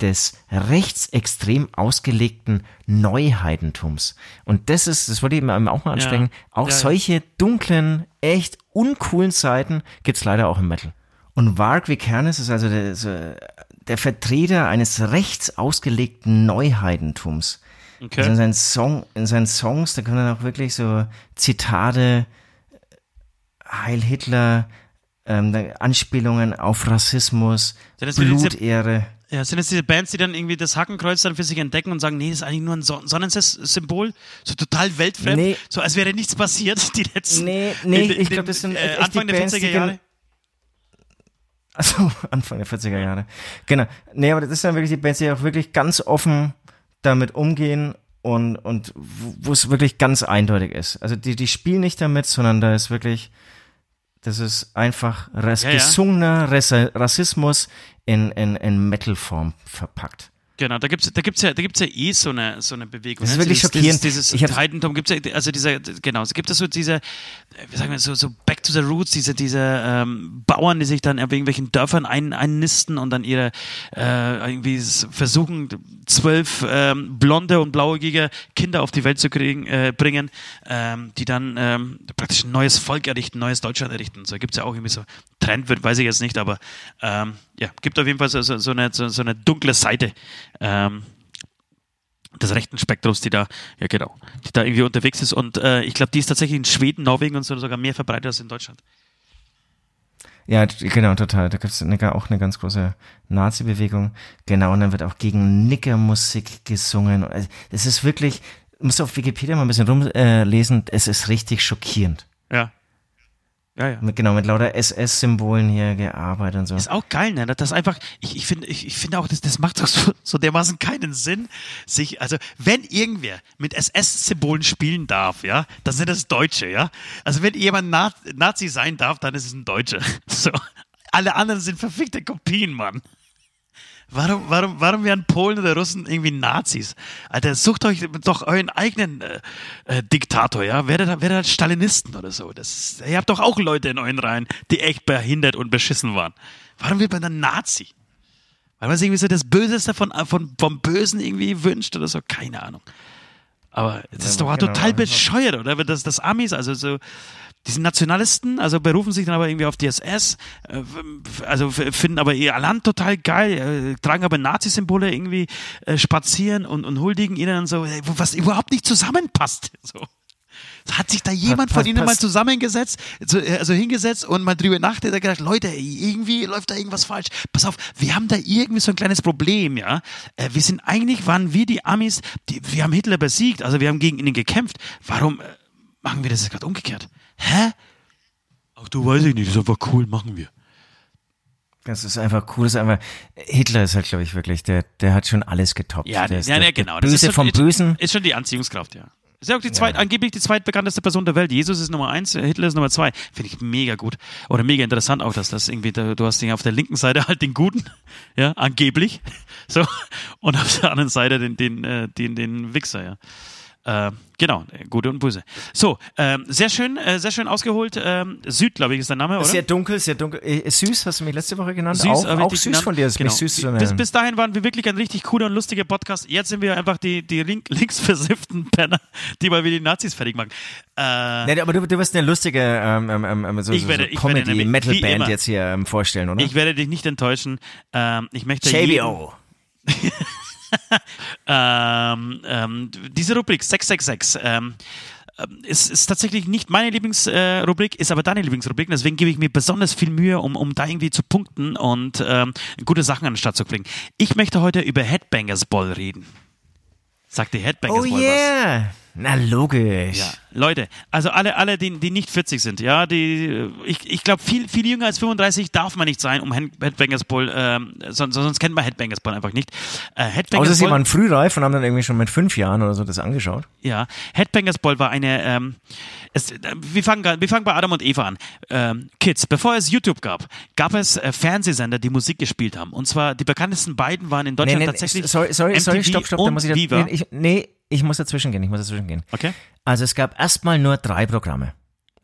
des rechtsextrem ausgelegten Neuheidentums. Und das ist, das wollte ich eben auch mal ansprechen, auch
Ja, ja.
solche dunklen, echt uncoolen Seiten gibt's leider auch im Metal. Und Varg Vikernes ist also der, der Vertreter eines rechts ausgelegten Neuheidentums. Also in
okay.
seinen, Song, in seinen Songs, da können dann auch wirklich so Zitate, Heil Hitler, ähm, Anspielungen auf Rassismus, Blutehre.
Ja, sind es diese Bands, die dann irgendwie das Hakenkreuz dann für sich entdecken und sagen, nee, das ist eigentlich nur ein Son Sonnensymbol, so total weltfremd,
Nee.
so als wäre nichts passiert die letzten
Nee, nee,
in-
ich
den,
glaub, das sind
äh, Anfang der
Bands, die
40er Jahre.
Also Anfang der 40er Jahre. Genau. Nee, aber das sind wirklich die Bands, die auch wirklich ganz offen damit umgehen und, und wo wo es wirklich ganz eindeutig ist. Also die, die spielen nicht damit, sondern da ist wirklich, das ist einfach ras
Ja, ja.
gesungener Ras Rassismus in, in, in Metal-Form verpackt.
Genau, da gibt's, da gibt's ja, da gibt's ja eh so eine, so eine Bewegung.
Das ist
ne?
wirklich
dieses,
schockierend.
Dieses, dieses Heidentum gibt's ja, also dieser, genau, es gibt es so diese, wie sagen wir, so, so Back to the Roots, diese, diese ähm, Bauern, die sich dann auf irgendwelchen Dörfern ein, einnisten und dann ihre äh, irgendwie versuchen, zwölf ähm, blonde und blauäugige Kinder auf die Welt zu kriegen, äh, bringen, ähm, die dann ähm, praktisch ein neues Volk errichten, neues Deutschland errichten. So gibt's ja auch irgendwie so Trend wird, weiß ich jetzt nicht, aber ähm, ja, gibt auf jeden Fall so, so, so, eine, so eine dunkle Seite. Ähm, des rechten Spektrums, die da, ja genau, die da irgendwie unterwegs ist. Und äh, ich glaube, die ist tatsächlich in Schweden, Norwegen und so sogar mehr verbreitet als in Deutschland.
Ja, genau, total. Da gibt es auch eine ganz große Nazi-Bewegung. Genau, und dann wird auch gegen Nickermusik gesungen. Also, Es ist wirklich, musst du auf Wikipedia mal ein bisschen rumlesen, äh, es ist richtig schockierend.
Ja. Ja, ja.
Mit, genau, mit lauter SS-Symbolen hier gearbeitet und so.
Ist auch geil, ne? Das einfach, ich, ich finde, ich, ich finde auch, das, das macht doch so, so dermaßen keinen Sinn, sich, also, wenn irgendwer mit SS-Symbolen spielen darf, ja, dann sind das Deutsche, ja. Also, wenn jemand Na Nazi sein darf, dann ist es ein Deutscher. So. Alle anderen sind verfickte Kopien, Mann. Warum, warum, warum werden Polen oder Russen irgendwie Nazis? Alter, sucht euch doch euren eigenen äh, äh, Diktator, ja? Werdet, werdet halt Stalinisten oder so. Das, ihr habt doch auch Leute in euren Reihen, die echt behindert und beschissen waren. Warum wird man dann Nazi? Weil man sich irgendwie so das Böseste von, von, vom Bösen irgendwie wünscht oder so? Keine Ahnung. Aber das ist doch
genau.
total bescheuert, oder? Das, das Amis, also so, diese Nationalisten, also berufen sich dann aber irgendwie auf die SS, äh, also finden aber ihr Land total geil, äh, tragen aber Nazi-Symbole irgendwie äh, spazieren und, und huldigen ihnen dann so, was überhaupt nicht zusammenpasst. So. Hat sich da jemand
pass-
von Ihnen mal
pass-
zusammengesetzt, so, äh, also hingesetzt und mal drüber nachgedacht, gedacht, Leute, irgendwie läuft da irgendwas falsch. Pass auf, wir haben da irgendwie so ein kleines Problem, ja. Wir sind eigentlich, waren wir die Amis, die, wir haben Hitler besiegt, also wir haben gegen ihn gekämpft. Warum machen wir das jetzt gerade umgekehrt? Hä? Ach, du weiß ich nicht, das ist aber cool, machen wir.
Das ist einfach cool. Das ist einfach, Hitler ist halt, glaube ich, wirklich, der, der hat schon alles getoppt.
Ja,
der ist
ja,
der,
ja genau.
Der
Das
Böse
schon,
vom Bösen.
Ist schon die Anziehungskraft, ja. Ist ja auch die zweit, angeblich die zweitbekannteste Person der Welt. Jesus ist Nummer eins, Hitler ist Nummer zwei. Finde ich mega gut. Oder mega interessant auch, dass das irgendwie, du hast den auf der linken Seite halt den Guten, ja, angeblich. So. Und auf der anderen Seite den, den, äh, den, den Wichser, ja. Äh, genau, äh, Gute und Böse. So, ähm, sehr schön, äh, sehr schön ausgeholt. Ähm, Süd, glaube ich, ist der Name, oder?
Sehr dunkel, sehr dunkel. Äh, süß, hast du mich letzte Woche genannt?
Süß,
auch auch süß
na,
von dir, das
genau.
mich süß zu
bis,
nennen.
bis dahin waren wir wirklich ein richtig cooler und lustiger Podcast. Jetzt sind wir einfach die, die link, linksversifften Penner, die mal wieder die Nazis fertig machen. Äh,
Nee, aber du, du wirst eine lustige ähm, ähm, ähm, so,
Ich
so,
werde-
so
wie
Comedy-Metal-Band jetzt hier ähm, vorstellen, oder?
ich werde dich nicht enttäuschen. Ähm, ich möchte
JBO.
ähm, ähm, diese Rubrik 666 ähm, ähm, ist, ist tatsächlich nicht meine Lieblingsrubrik, äh, ist aber deine Lieblingsrubrik. Deswegen gebe ich mir besonders viel Mühe, um, um da irgendwie zu punkten und ähm, gute Sachen an den Start zu bringen. Ich möchte heute über Headbangers Ball reden. Sagt die Headbangers
Oh
Ball was?
Na, logisch.
Ja, Leute, also alle, alle, die, die nicht 40 sind, ja, die, ich, ich glaube, viel, viel jünger als 35 darf man nicht sein, um Head- Headbangers Ball, ähm, sonst, sonst kennt man Headbangers Ball einfach nicht. Äh, Headbangers
Außer sie waren frühreif und haben dann irgendwie schon mit fünf Jahren oder so das angeschaut.
Ja, Headbangers Ball war eine, ähm, es, äh, wir, fangen, wir fangen bei Adam und Eva an. Ähm, Kids, bevor es YouTube gab, gab es äh, Fernsehsender, die Musik gespielt haben. Und zwar die bekanntesten beiden waren in Deutschland tatsächlich
sorry, sorry, sorry,
MTV
stopp, stopp, da muss ich, da,
Viva.
nee, ich, nee, ich muss dazwischen gehen, ich muss dazwischen gehen.
Okay.
Also es gab erstmal nur drei Programme.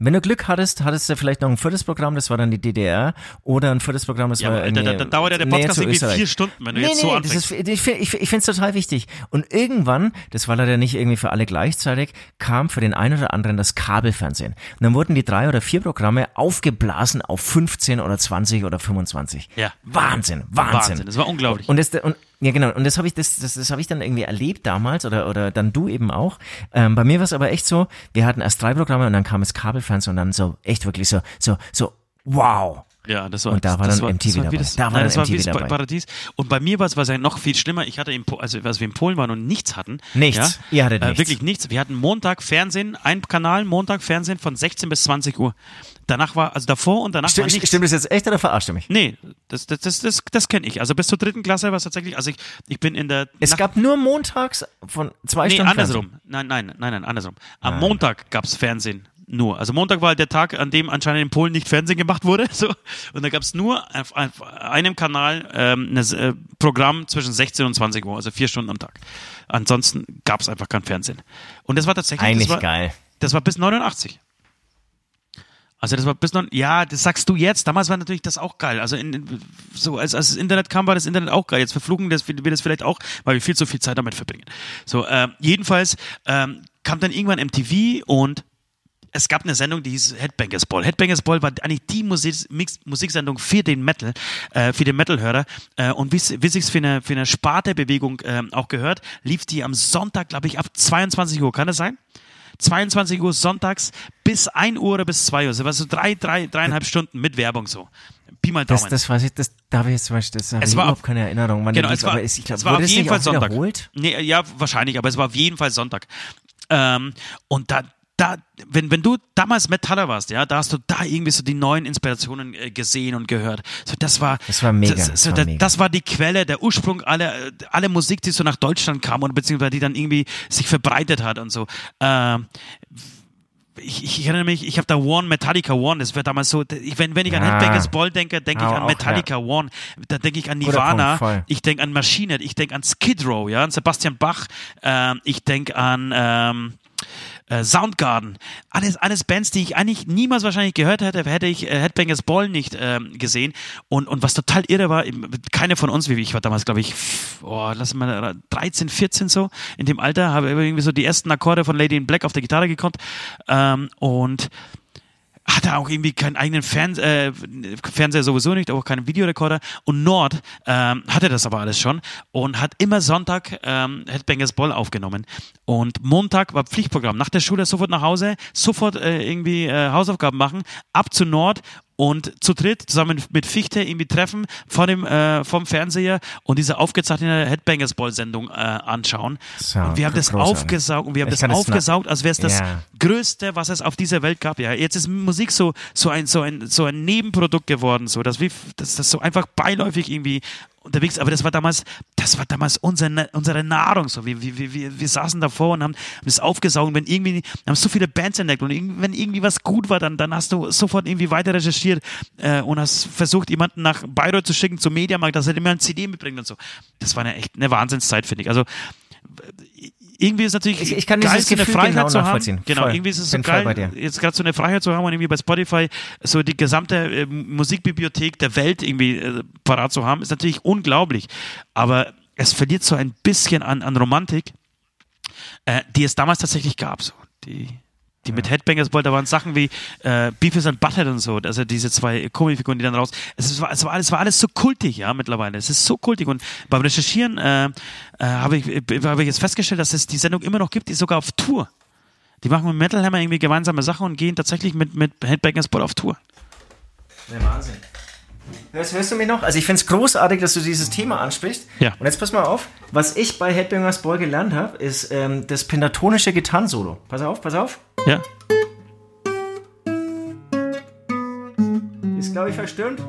Wenn du Glück hattest, hattest du vielleicht noch ein viertes Programm, das war dann die DDR, oder ein viertes Programm, das
Ja,
war
da, da, da dauert ja der Podcast irgendwie
Österreich.
vier Stunden, wenn du
Nee,
jetzt so
nee,
anfängst.
das ist, ich finde ich, ich finde es total wichtig. Und irgendwann, das war leider nicht irgendwie für alle gleichzeitig, kam für den einen oder anderen das Kabelfernsehen. Und dann wurden die drei oder vier Programme aufgeblasen auf 15 oder 20 oder 25.
Ja.
Wahnsinn, Wahnsinn.
Wahnsinn, das war unglaublich.
Und das, und, ja genau, und das habe ich, das, das, das habe ich dann irgendwie erlebt damals oder, oder dann du eben auch. Ähm, bei mir war es aber echt so, wir hatten erst drei Programme und dann kam das Kabelfernsehen und dann so, echt wirklich so, so, so, wow.
Ja, das war
Und da war
das
dann MTV
war wie
dabei.
Das,
Da war
nein, das war
MTV dabei.
Paradies. Und bei mir war es war es ja noch viel schlimmer. Ich hatte, in, also als wir in Polen waren und nichts hatten.
Nichts.
Ja,
Ihr hattet
äh,
nichts.
Wirklich nichts. Wir hatten Montag Fernsehen, ein Kanal, Montag Fernsehen von 16 bis 20 Uhr. Danach war, also davor und danach war
Stimmt,
nichts.
stimmt das jetzt echt oder verarscht du mich?
Nee, das, das, das, das, das kenne ich. Also bis zur dritten Klasse war es tatsächlich, also ich, ich bin in der
Es
Nacht-
gab nur montags von zwei
Nee,
Stunden
andersrum. Nein, nein, nein, nein, andersrum. Am Montag gab's Fernsehen. nur. Also Montag war halt der Tag, an dem anscheinend in Polen nicht Fernsehen gemacht wurde. So. Und da gab es nur auf, auf einem Kanal ähm, ein äh, Programm zwischen 16 und 20 Uhr, also vier Stunden am Tag. Ansonsten gab es einfach kein Fernsehen. Und das war tatsächlich
Eigentlich
das war,
geil.
Das war bis 89. Also das war bis noch, ja, das sagst du jetzt. Damals war natürlich das auch geil. Also in, so als, als das Internet kam, war das Internet auch geil. Jetzt verfluchen das, wir das vielleicht auch, weil wir viel zu viel Zeit damit verbringen. So, ähm, jedenfalls ähm, kam dann irgendwann MTV und es gab eine Sendung, die hieß Headbangers Ball. Headbangers Ball war eigentlich die Musik, Musiksendung für den Metal, äh, für den Metalhörer. Äh, und wie wie sich's für eine, für eine Spartebewegung äh, auch gehört, lief die am Sonntag, glaube ich, ab 22 Uhr. Kann das sein? 22 Uhr sonntags bis 1 Uhr oder bis 2 Uhr. Das war so drei, drei, dreieinhalb Stunden mit Werbung so. Pi mal Daumen.
Das, das weiß ich, das, da habe ich jetzt zum Beispiel, das habe ich
war
überhaupt
auf-
keine Erinnerung. wann
Genau, es war,
aber es, ich glaube,
es war auf jeden Fall Sonntag.
wiederholt?
Nee, ja, wahrscheinlich, aber es war auf jeden Fall Sonntag. Ähm, und da, da, wenn, wenn du damals Metaller warst, ja, da hast du da irgendwie so die neuen Inspirationen äh, gesehen und gehört. So, das war,
Das war mega,
Das,
das
so,
war
da-
mega.
das war die Quelle, der Ursprung aller, aller Musik, die so nach Deutschland kam und beziehungsweise die dann irgendwie sich verbreitet hat und so. Ähm, ich, ich erinnere mich, ich habe da One, Metallica One, das wäre damals so, ich, wenn, wenn ich an
Ah.
Headbangers Ball denke, denke ich an Metallica One, da denke ich an Nirvana,
Punkt,
ich denke an Maschine, ich denke an Skid Row, ja, an Sebastian Bach, ähm, ich denke an ähm, äh, Soundgarden. Alles, alles Bands, die ich eigentlich niemals wahrscheinlich gehört hätte, hätte ich äh, Headbangers Ball nicht ähm, gesehen. Und, und was total irre war, keine von uns, wie ich war damals, glaube ich, oh, lass mal 13, 14 so, in dem Alter, habe irgendwie so die ersten Akkorde von Lady in Black auf der Gitarre gekonnt. Ähm, und hatte auch irgendwie keinen eigenen Fern äh, Fernseher sowieso nicht, auch keinen Videorekorder. Und Nord ähm, hatte das aber alles schon und hat immer Sonntag ähm, Headbangers Ball aufgenommen. Und Montag war Pflichtprogramm. Nach der Schule sofort nach Hause, sofort äh, irgendwie äh, Hausaufgaben machen, ab zu Nord und zu dritt zusammen mit Fichte irgendwie treffen vor dem äh, vom Fernseher und diese aufgezeichnete Headbangers Ball Sendung äh, anschauen.
So,
und wir haben das
großartig.
aufgesaugt und wir haben
Ich
das aufgesaugt, als wäre es das
Ja.
Größte, was es auf dieser Welt gab. Ja, jetzt ist Musik so so ein so ein so ein Nebenprodukt geworden, so dass wir dass das so einfach beiläufig irgendwie unterwegs. Aber das war damals, das war damals unsere unsere Nahrung. So, wir, wir, wir, wir, saßen davor und haben, haben das aufgesaugt. Und wenn irgendwie haben so viele Bands entdeckt und wenn irgendwie was gut war, dann dann hast du sofort irgendwie weiter recherchiert äh, und hast versucht, jemanden nach Bayreuth zu schicken zum Mediamarkt, dass er dir mal ein CD mitbringt und so. Das war eine echt eine Wahnsinnszeit, finde ich. Also irgendwie ist natürlich
Ich- ich kann
geil, so eine
Gefühl
Freiheit
genau
zu haben. Genau,
Voll.
irgendwie ist es so
Bin
geil, jetzt gerade so eine Freiheit zu haben und irgendwie bei Spotify so die gesamte äh, Musikbibliothek der Welt irgendwie äh, parat zu haben, ist natürlich unglaublich. Aber es verliert so ein bisschen an, an Romantik, äh, die es damals tatsächlich gab. So. Die, die mit Headbangers Ball, da waren Sachen wie äh, Beavis and Butthead und so, also diese zwei Comicfiguren, die dann raus. Es, ist, es, war, alles, war alles so kultig, ja, mittlerweile. Es ist so kultig. Und beim Recherchieren äh, äh, habe ich, habe ich jetzt festgestellt, dass es die Sendung immer noch gibt, die ist sogar auf Tour. Die machen mit Metal Hammer irgendwie gemeinsame Sachen und gehen tatsächlich mit, mit Headbangers Ball auf Tour.
Der Wahnsinn. Hörst, hörst du mich noch? Also ich finde es großartig, dass du dieses Thema ansprichst.
Ja.
Und jetzt pass mal auf, was ich bei Headbangers Ball gelernt habe, ist ähm, das pentatonische Gitarrensolo. Pass auf, pass auf.
Ja.
Ist, glaube ich, verstimmt.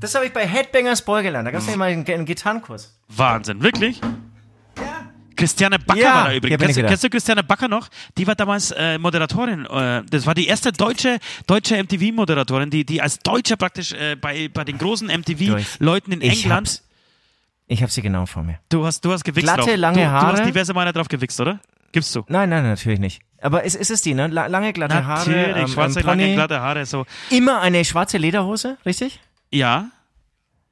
Das habe ich bei Headbangers Ball gelernt. Da gab es ja mal einen, einen Gitarrenkurs.
Wahnsinn, wirklich? Christiane Backer
Ja,
war da übrigens. Kennst, du- kennst du Christiane Backer noch? Die war damals äh, Moderatorin. Äh, das war die erste deutsche, deutsche MTV-Moderatorin, die, die als Deutsche praktisch äh, bei, bei den großen MTV-Leuten in
Ich
England.
hab's, ich hab sie genau vor mir.
Du hast, du hast gewichst
Glatte,
drauf.
lange
du, Du
Haare.
hast diverse Male drauf gewichst, oder? Gibst du?
Nein, nein, natürlich nicht. Aber es ist es die, ne? La- Lange, glatte Haare,
Natürlich,
ähm,
schwarze,
ähm,
lange, glatte Haare, so.
Immer eine schwarze Lederhose, richtig?
Ja.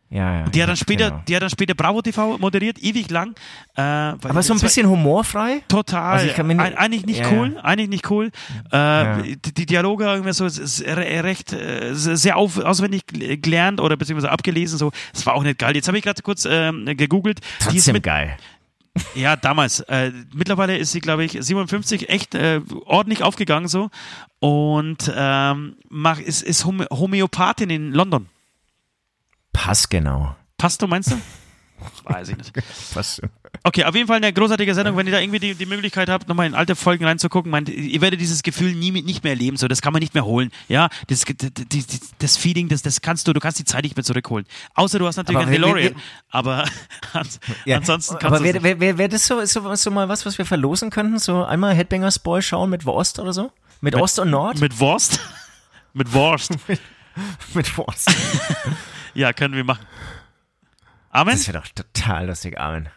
Ja, ja.
Die hat dann später,
genau.
die hat dann später Bravo TV moderiert, ewig lang. Äh,
Aber so ein bisschen humorfrei?
Total.
Also ich kann mir nicht-
eigentlich nicht
Ja,
cool. Eigentlich nicht cool. Äh, die, Dialoge irgendwie so recht äh, sehr auf, auswendig gel- gelernt oder beziehungsweise abgelesen. So, es war auch nicht geil. Jetzt habe ich gerade kurz ähm, gegoogelt. Die ist
Trotzdem
mit,
geil.
ja, damals. Äh, mittlerweile ist sie, glaube ich, 57 echt äh, ordentlich aufgegangen so und ähm, mach, ist, ist Homö Homöopathin in London.
Pass genau.
Passt du, meinst du? Weiß ich nicht.
Was?
Okay, auf jeden Fall eine großartige Sendung. Wenn ihr da irgendwie die, die Möglichkeit habt, nochmal in alte Folgen reinzugucken, meint, ihr werdet dieses Gefühl nie nicht mehr erleben. So, das kann man nicht mehr holen. Ja, das, das, das Feeling, das, das kannst du, du kannst die Zeit nicht mehr zurückholen. Außer du hast natürlich
Aber
einen
wir-
DeLorean.
wir-
aber ans,
Ja.
ansonsten kannst
Aber
du
wäre wär, wär, das so, so, so mal was, was wir verlosen könnten? So einmal Headbangers Boy schauen mit Ost oder so? Mit, Ost und Nord?
mit Wurst. mit Wurst.
mit Ost.
Ja, können wir machen. Amen.
Das wäre doch total lustig, Amen.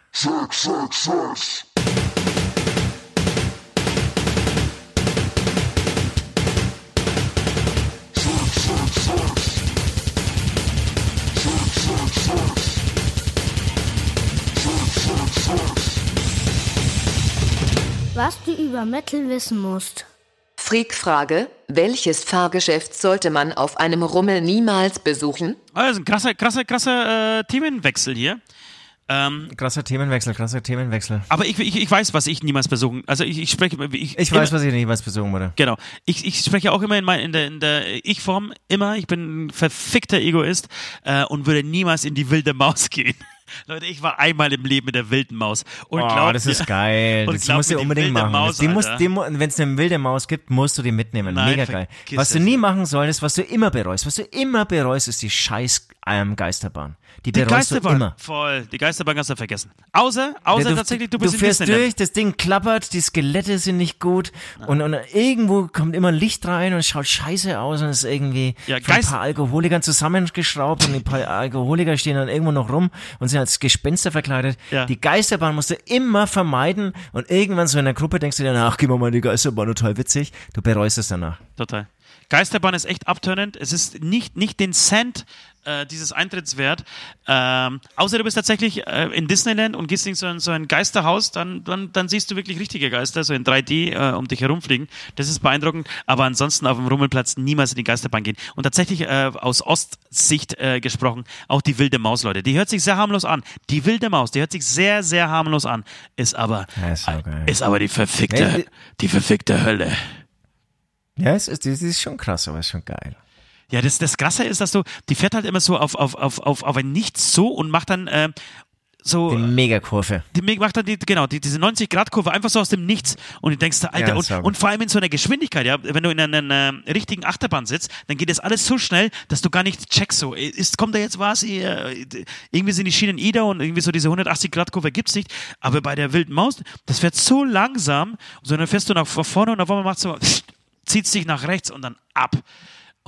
Was du über Metal wissen musst.
Freak-Frage, welches Fahrgeschäft sollte man auf einem Rummel niemals besuchen?
Also ein krasser, krasser, krasser äh, Themenwechsel hier. Ähm,
Krasser Themenwechsel, krasser Themenwechsel.
aber ich, ich, ich weiß, was ich niemals besuchen. Also ich, ich spreche. Ich,
Ich weiß, was ich niemals besuchen würde.
Genau. Ich, ich spreche auch immer in, mein, in der, in der Ich-Form, immer. Ich bin ein verfickter Egoist äh, und würde niemals in die wilde Maus gehen. Leute, ich war einmal im Leben mit der wilden Maus. Und
Oh,
glaubt
das ist geil.
Und
Das musst du unbedingt machen.
Maus,
wenn es eine wilde Maus gibt, musst du die mitnehmen.
Nein,
Mega geil. Was du nie machen solltest, was du immer bereust, was du immer bereust, ist die scheiß ähm, Geisterbahn. Die
Die
bereust du
Geisterbahn.
immer.
Voll. Die Geisterbahn kannst du vergessen. Außer, außer
Ja,
tatsächlich, du
du
bist in
fährst
Disneyland.
durch, das Ding klappert, die Skelette sind nicht gut und, und irgendwo kommt immer Licht rein und es schaut scheiße aus und es ist irgendwie
Ja,
von ein paar Alkoholikern zusammengeschraubt und die paar Alkoholiker stehen dann irgendwo noch rum und sind als Gespenster verkleidet.
Ja.
Die Geisterbahn musst du immer vermeiden und irgendwann so in der Gruppe denkst du dir, ach, gehen wir mal in die Geisterbahn, total witzig. Du bereust es danach.
Total. Geisterbahn ist echt abturnend. Es ist nicht, nicht den Cent äh, dieses Eintritts wert. Ähm, außer du bist tatsächlich äh, in Disneyland und gehst in so ein, so ein Geisterhaus, dann, dann, dann siehst du wirklich richtige Geister, so in 3D äh, um dich herumfliegen. Das ist beeindruckend. Aber ansonsten auf dem Rummelplatz niemals in die Geisterbahn gehen. Und tatsächlich äh, aus Ostsicht äh, gesprochen, auch die wilde Maus, Leute. Die hört sich sehr harmlos an. Die wilde Maus, die hört sich sehr, sehr harmlos an. Ist aber,
Ja, ist
ist aber die verfickte, die verfickte Hölle.
Ja, es ist, es ist schon krass, aber es ist schon geil.
Ja, das, das Krasse ist, dass du, die fährt halt immer so auf, auf, auf, auf, auf ein Nichts so und macht dann äh, so,
Die Megakurve.
die macht dann die, genau, die, diese 90-Grad-Kurve einfach so aus dem Nichts und du denkst, Alter,
Ja,
und, und vor allem in so einer Geschwindigkeit, ja, wenn du in einer, einer richtigen Achterbahn sitzt, dann geht das alles so schnell, dass du gar nicht checkst, so, ist, kommt da jetzt was, Äh, irgendwie sind die Schienen ida und irgendwie so diese 180-Grad-Kurve gibt's nicht, aber bei der wilden Maus, das fährt so langsam, so dann fährst du nach vorne und auf einmal macht so, zieht dich nach rechts und dann ab.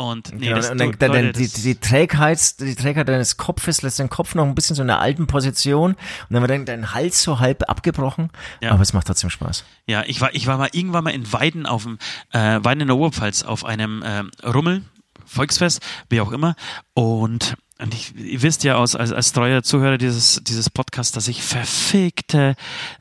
Und nee,
Genau,
das,
und dann,
du-
dann,
Leute,
die, die, Trägheit, die Trägheit deines Kopfes lässt den Kopf noch ein bisschen so in einer alten Position und dann wird dein Hals so halb abgebrochen.
Ja.
Aber es macht trotzdem Spaß.
Ja, ich war, ich war mal irgendwann mal in Weiden auf dem, äh, Weiden in der Oberpfalz auf einem ähm, Rummel, Volksfest, wie auch immer. Und, und ich, ihr wisst ja aus, als, als treuer Zuhörer dieses, dieses Podcasts, dass ich verfickte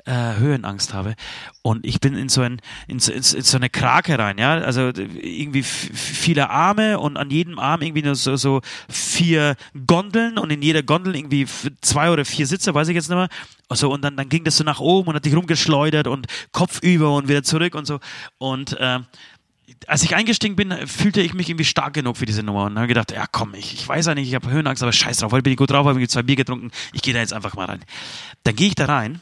äh, Höhenangst habe. Und ich bin in so, ein, in, so, in so in so eine Krake rein, ja. Also irgendwie viele Arme und an jedem Arm irgendwie nur so, so vier Gondeln und in jeder Gondel irgendwie zwei oder vier Sitze, weiß ich jetzt nicht mehr. Also, und dann, dann ging das so nach oben und hat dich rumgeschleudert und Kopf über und wieder zurück und so. Und ähm, als ich eingestiegen bin, fühlte ich mich irgendwie stark genug für diese Nummer und habe gedacht, ja komm, ich, ich weiß ja nicht, ich habe Höhenangst, aber scheiß drauf, heute bin ich gut drauf, habe zwei Bier getrunken, ich gehe da jetzt einfach mal rein. Dann gehe ich da rein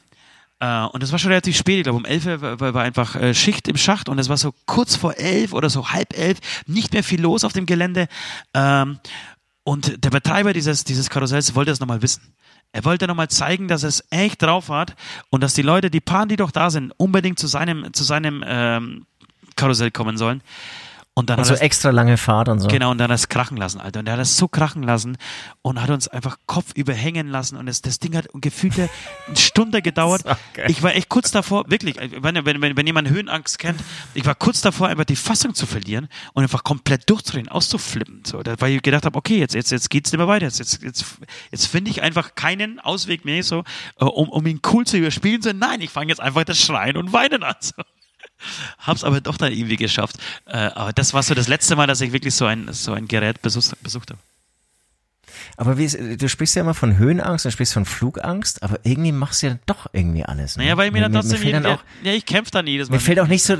äh, und es war schon relativ spät, ich glaube um elf war, war, einfach äh, Schicht im Schacht und es war so kurz vor elf oder so halb elf, nicht mehr viel los auf dem Gelände ähm, und der Betreiber dieses, dieses Karussells wollte das nochmal wissen. Er wollte nochmal zeigen, dass es echt drauf hat und dass die Leute, die paar, die doch da sind, unbedingt zu seinem, zu seinem ähm, Karussell kommen sollen. Und dann
Und so
hat er
extra lange Fahrt und so.
Genau, und dann hat er es krachen lassen, Alter. Und er hat es so krachen lassen und hat uns einfach Kopf überhängen lassen. Und das, das Ding hat gefühlte eine Stunde gedauert.
Das.
Ich war echt kurz davor, wirklich, wenn, wenn, wenn, wenn jemand Höhenangst kennt, ich war kurz davor, einfach die Fassung zu verlieren und einfach komplett durchzudrehen, auszuflippen. So, weil ich gedacht habe, okay, jetzt, jetzt, jetzt geht's nicht mehr weiter. Jetzt, jetzt, jetzt, jetzt finde ich einfach keinen Ausweg mehr, so, äh, um, um ihn cool zu überspielen. So, nein, ich fange jetzt einfach das Schreien und Weinen an. So. Hab's aber doch dann irgendwie geschafft. Äh, aber das war so das letzte Mal, dass ich wirklich so ein, so ein Gerät besucht, besucht habe.
Aber wie ist, du sprichst ja immer von Höhenangst, du sprichst von Flugangst, aber irgendwie machst du ja doch irgendwie alles. Ne?
Naja, weil mir dann trotzdem
fällt dann
irgendwie,
auch,
ja, ich kämpfe dann jedes Mal.
Mir fällt auch nicht so.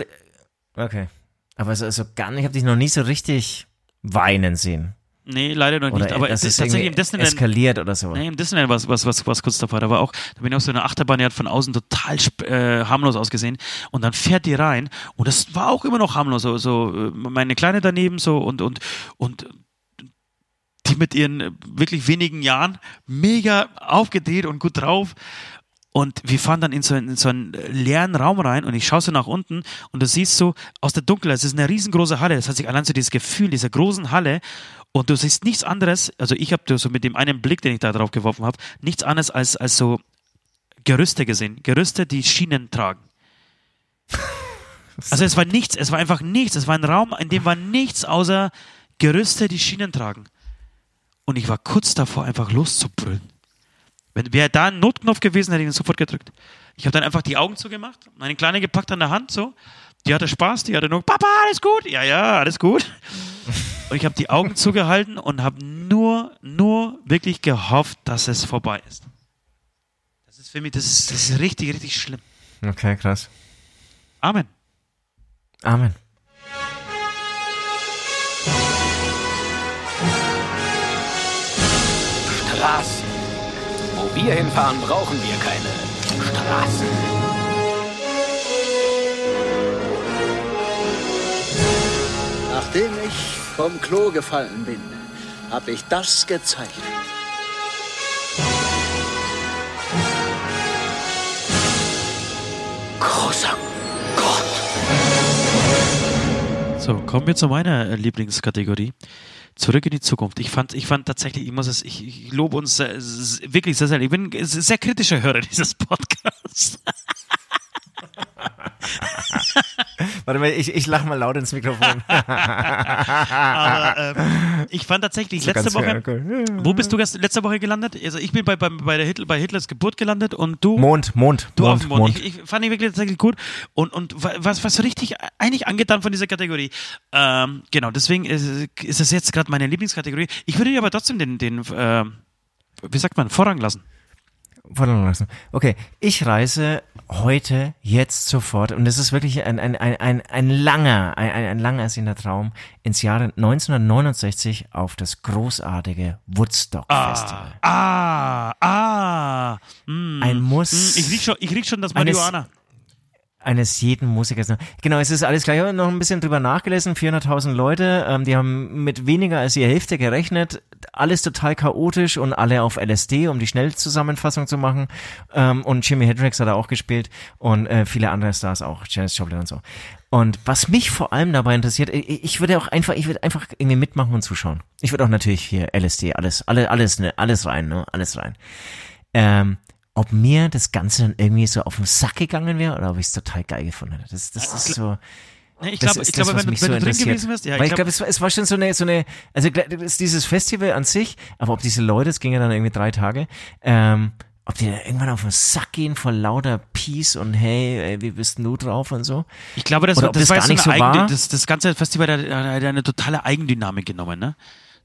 Okay. Aber so, so gar nicht, ich habe dich noch nie so richtig weinen sehen.
Nee, leider noch
Oder
nicht. Aber es ist tatsächlich im Disneyland.
eskaliert oder so.
Nee, im Disneyland was, was, was, was kurz davor. Da war auch, da bin ich auf so einer Achterbahn, die hat von außen total äh, harmlos ausgesehen. Und dann fährt die rein und das war auch immer noch harmlos. So, so äh, meine Kleine daneben so und, und, und die mit ihren äh, wirklich wenigen Jahren mega aufgedreht und gut drauf. Und wir fahren dann in so, einen, in so einen leeren Raum rein und ich schaue so nach unten und du siehst so aus der Dunkelheit, es ist eine riesengroße Halle. Das heißt, ich allein so dieses Gefühl dieser großen Halle und du siehst nichts anderes, also ich habe so mit dem einen Blick, den ich da drauf geworfen habe, nichts anderes als, als so Gerüste gesehen. Gerüste, die Schienen tragen. Also es war nichts, es war einfach nichts. Es war ein Raum, in dem war nichts außer Gerüste, die Schienen tragen. Und ich war kurz davor, einfach loszubrüllen. Wenn wäre da ein Notknopf gewesen, hätte ich ihn sofort gedrückt. Ich habe dann einfach die Augen zugemacht, meine Kleine gepackt an der Hand so. Die hatte Spaß, die hatte nur, Papa, alles gut? Ja, ja, alles gut. Und ich habe die Augen zugehalten und habe nur, nur wirklich gehofft, dass es vorbei ist. Das ist für mich, das ist, das ist richtig, richtig schlimm.
Okay, krass.
Amen.
Amen.
Straßen. Wo wir hinfahren, brauchen wir keine Straßen.
Nachdem ich vom Klo gefallen bin, habe ich das gezeigt.
Großer Gott.
So, kommen wir zu meiner äh, Lieblingskategorie. Zurück in die Zukunft. Ich fand, ich fand tatsächlich, ich muss es, ich, ich lobe uns sehr, wirklich sehr, sehr. Ich bin ein sehr kritischer Hörer dieses Podcasts.
Warte mal, ich, ich lach mal laut ins Mikrofon.
Aber ähm, ich fand tatsächlich letzte Woche.
cool.
Wo bist du letzte Woche gelandet? Also ich bin bei, bei, bei, der Hitler, bei Hitlers Geburt gelandet und du.
Mond, Mond,
Du auf
Mond,
dem Mond.
Mond.
Ich, ich fand ihn wirklich tatsächlich gut und, und wa- was, was richtig eigentlich angetan von dieser Kategorie. Ähm, genau, deswegen ist, ist es jetzt gerade meine Lieblingskategorie. Ich würde dir aber trotzdem den, den äh, wie sagt man, Vorrang lassen.
Vordergrund lassen. Okay, ich reise heute, jetzt sofort, und es ist wirklich ein, ein, ein, ein, ein langer, ein, ein, ein lang ersehnter Traum, ins Jahre 1969 auf das großartige Woodstock Festival.
Ah, ah. Mm,
Ein Muss.
mm, ich riech schon, ich riech schon das Marihuana.
Eines jeden Musikers. Genau, es ist alles gleich. Ich habe noch ein bisschen drüber nachgelesen. 400.000 Leute, ähm, die haben mit weniger als die Hälfte gerechnet. Alles total chaotisch und alle auf LSD, um die Schnellzusammenfassung zu machen. Ähm, und Jimi Hendrix hat er auch gespielt und äh, viele andere Stars auch, Janis Joplin und so. Und was mich vor allem dabei interessiert, ich, würde auch einfach, ich würde einfach irgendwie mitmachen und zuschauen. Ich würde auch natürlich hier LSD, alles, alles, alles, ne, alles rein, ne, alles rein. Ähm, ob mir das Ganze dann irgendwie so auf den Sack gegangen wäre oder ob ich es total geil gefunden hätte. Das, das ist so.
Nee, ich glaube, ich glaube, wenn, du- wenn
so
du drin gewesen wärst, ja,
Weil ich glaube, es, war- es war schon so eine, so eine, also dieses Festival an sich, aber ob diese Leute, es ging ja dann irgendwie drei Tage, ähm, ob die dann irgendwann auf den Sack gehen vor lauter Peace und hey, ey, wie bist du drauf und so.
Ich glaube, das,
Oder
war-
ob
das
das
war
gar
jetzt
nicht
so
so war.
das, das ganze Festival hat, hat eine totale Eigendynamik genommen, ne?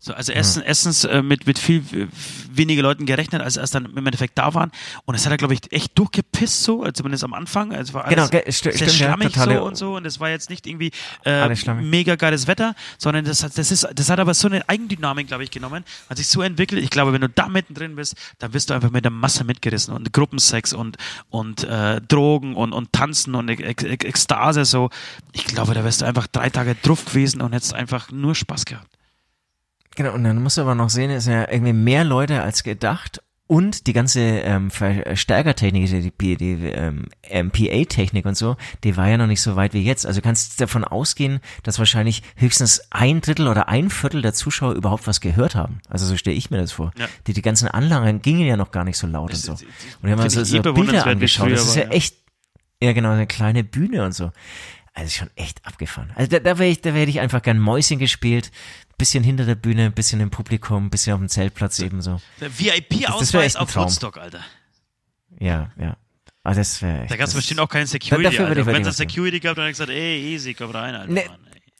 So, also erstens, erstens äh, mit, mit viel äh, weniger Leuten gerechnet, als als dann im Endeffekt da waren. Und es hat er, glaube ich, echt durchgepisst so, also zumindest am Anfang. Also es war alles
Genau, ge- sti-
sehr
ja,
schlammig
totale-
so und so. Und es war jetzt nicht irgendwie äh, mega geiles Wetter, sondern das hat, das ist, das hat aber so eine Eigendynamik, glaube ich, genommen, hat sich so entwickelt. Ich glaube, wenn du da mittendrin bist, dann wirst du einfach mit der Masse mitgerissen und Gruppensex und, und äh, Drogen und, und Tanzen und Ekstase so. Ich glaube, da wärst du einfach drei Tage drauf gewesen und hättest einfach nur Spaß gehabt.
Genau, und dann musst du aber noch sehen, es sind ja irgendwie mehr Leute als gedacht und die ganze ähm, Verstärkertechnik, die, die, die ähm, MPA-Technik und so, die war ja noch nicht so weit wie jetzt. Also du kannst davon ausgehen, dass wahrscheinlich höchstens ein Drittel oder ein Viertel der Zuschauer überhaupt was gehört haben. Also so stelle ich mir das vor.
Ja.
Die, die ganzen Anlagen gingen ja noch gar nicht so laut und
Das-
so.
das-
Und wir haben uns
ich
so,
eh
so Bilder angeschaut.
früher
Das ist ja
ja.
echt, ja genau, eine kleine Bühne und so. Also schon echt abgefahren. Also da, da wäre ich, da hätte ich einfach gern Mäuschen gespielt, bisschen hinter der Bühne, bisschen im Publikum, bisschen auf dem Zeltplatz ebenso.
VIP-Ausweis
ein
auf. Woodstock, Alter.
Ja, ja. Also das wäre
Da gab es bestimmt auch keinen Security, Wenn es. Security gab, dann hätte ich gesagt, ey, easy, komm rein, Alter.
Nee.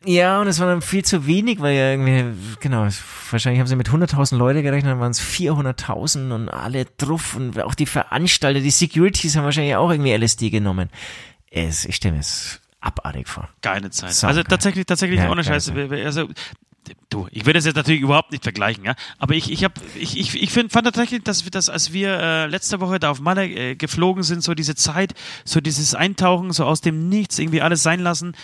Ja, und es war dann viel zu wenig, weil ja irgendwie, genau, wahrscheinlich haben sie mit 100.000 Leute gerechnet, dann waren es 400.000 und alle drauf und auch die Veranstalter, die Securities haben wahrscheinlich auch irgendwie LSD genommen. Es, ich stelle mir es abartig vor.
Geile Zeit.
Sau
also
geil.
tatsächlich, tatsächlich
Ja,
ohne Scheiße.
Zeit.
Also, du, ich würde das jetzt natürlich überhaupt nicht vergleichen, ja. Aber ich, ich habe, ich, ich, ich find, fand tatsächlich, dass, dass als wir äh, letzte Woche da auf Malle äh, geflogen sind, so diese Zeit, so dieses Eintauchen, so aus dem Nichts, irgendwie alles sein lassen,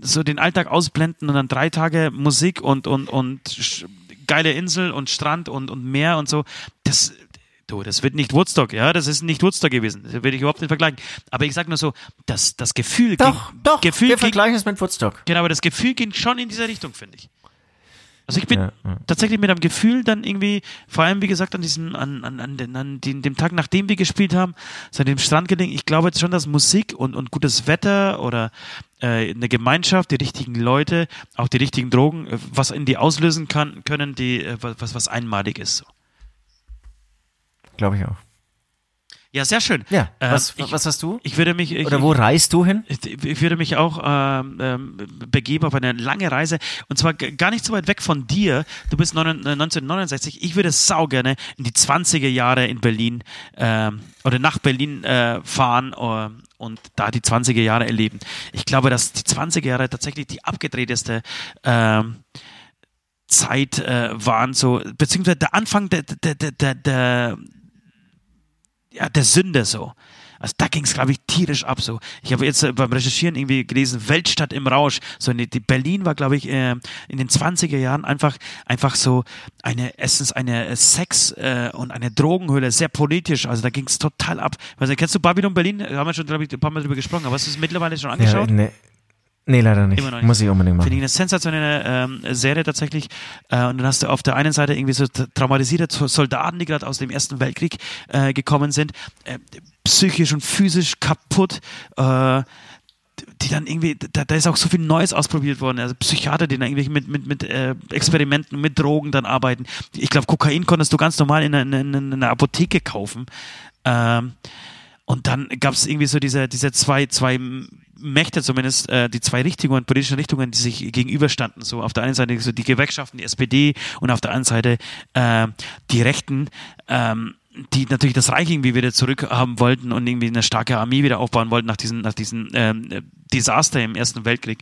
so den Alltag ausblenden und dann drei Tage Musik und und und geile Insel und Strand und und Meer und so. Das Du, das wird nicht Woodstock, ja, das ist nicht Woodstock gewesen. Das würde ich überhaupt nicht vergleichen. Aber ich sag nur so, das, das Gefühl
Doch,
ging,
doch,
Gefühl
wir
ging,
vergleichen es mit Woodstock.
Genau, aber das Gefühl ging schon in dieser Richtung, finde ich. Also ich bin
Ja, ja.
tatsächlich mit einem Gefühl dann irgendwie, vor allem wie gesagt an diesem, an, an, an, den, an den, dem Tag, nachdem wir gespielt haben, an dem Strand gelegen, ich glaube jetzt schon, dass Musik und, und gutes Wetter oder äh, eine Gemeinschaft, die richtigen Leute, auch die richtigen Drogen, äh, was in die auslösen kann, können, die äh, was, was einmalig ist. So.
Glaube ich auch.
Ja, sehr schön.
Ja,
Ähm,
was,
ich,
was hast du?
ich würde mich ich,
Oder wo reist du hin?
Ich ich würde mich auch ähm, ähm, begeben auf eine lange Reise und zwar gar nicht so weit weg von dir. Du bist neun- äh, 1969. Ich würde sau gerne in die 20er Jahre in Berlin ähm, oder nach Berlin äh, fahren äh, und da die 20er Jahre erleben. Ich glaube, dass die 20er Jahre tatsächlich die abgedrehteste ähm, Zeit äh, waren, so beziehungsweise der Anfang der, der, der, der, der ja, der Sünde so. Also da ging es, glaube ich, tierisch ab so. Ich habe jetzt äh, beim Recherchieren irgendwie gelesen, Weltstadt im Rausch. So die, die Berlin war, glaube ich, äh, in den 20er Jahren einfach, einfach so eine, erstens eine Sex- äh, und eine Drogenhöhle, sehr politisch. Also da ging es total ab. Also, kennst du Babylon Berlin? Da haben wir schon, glaube ich, ein paar Mal drüber gesprochen. Aber hast du es mittlerweile schon
Ja,
angeschaut?
Nee. leider nicht.
Immer noch nicht.
Muss ich unbedingt
Finde ich
machen.
eine sensationelle ähm, Serie tatsächlich. Äh, und dann hast du auf der einen Seite irgendwie so tra- traumatisierte Soldaten, die gerade aus dem Ersten Weltkrieg äh, gekommen sind, äh, psychisch und physisch kaputt. Äh, die dann irgendwie, da, da ist auch so viel Neues ausprobiert worden. Also Psychiater, die dann irgendwie mit, mit, mit äh, Experimenten, mit Drogen dann arbeiten. Ich glaube, Kokain konntest du ganz normal in einer, in einer- in einer Apotheke kaufen. Ähm, und dann gab es irgendwie so diese, diese zwei, zwei Mächte zumindest, äh, die zwei Richtungen, politischen Richtungen, die sich gegenüberstanden. So auf der einen Seite so die Gewerkschaften, die SPD und auf der anderen Seite äh, die Rechten, ähm, die natürlich das Reich irgendwie wieder zurückhaben wollten und irgendwie eine starke Armee wieder aufbauen wollten nach diesem nach diesen ähm, Desaster im Ersten Weltkrieg.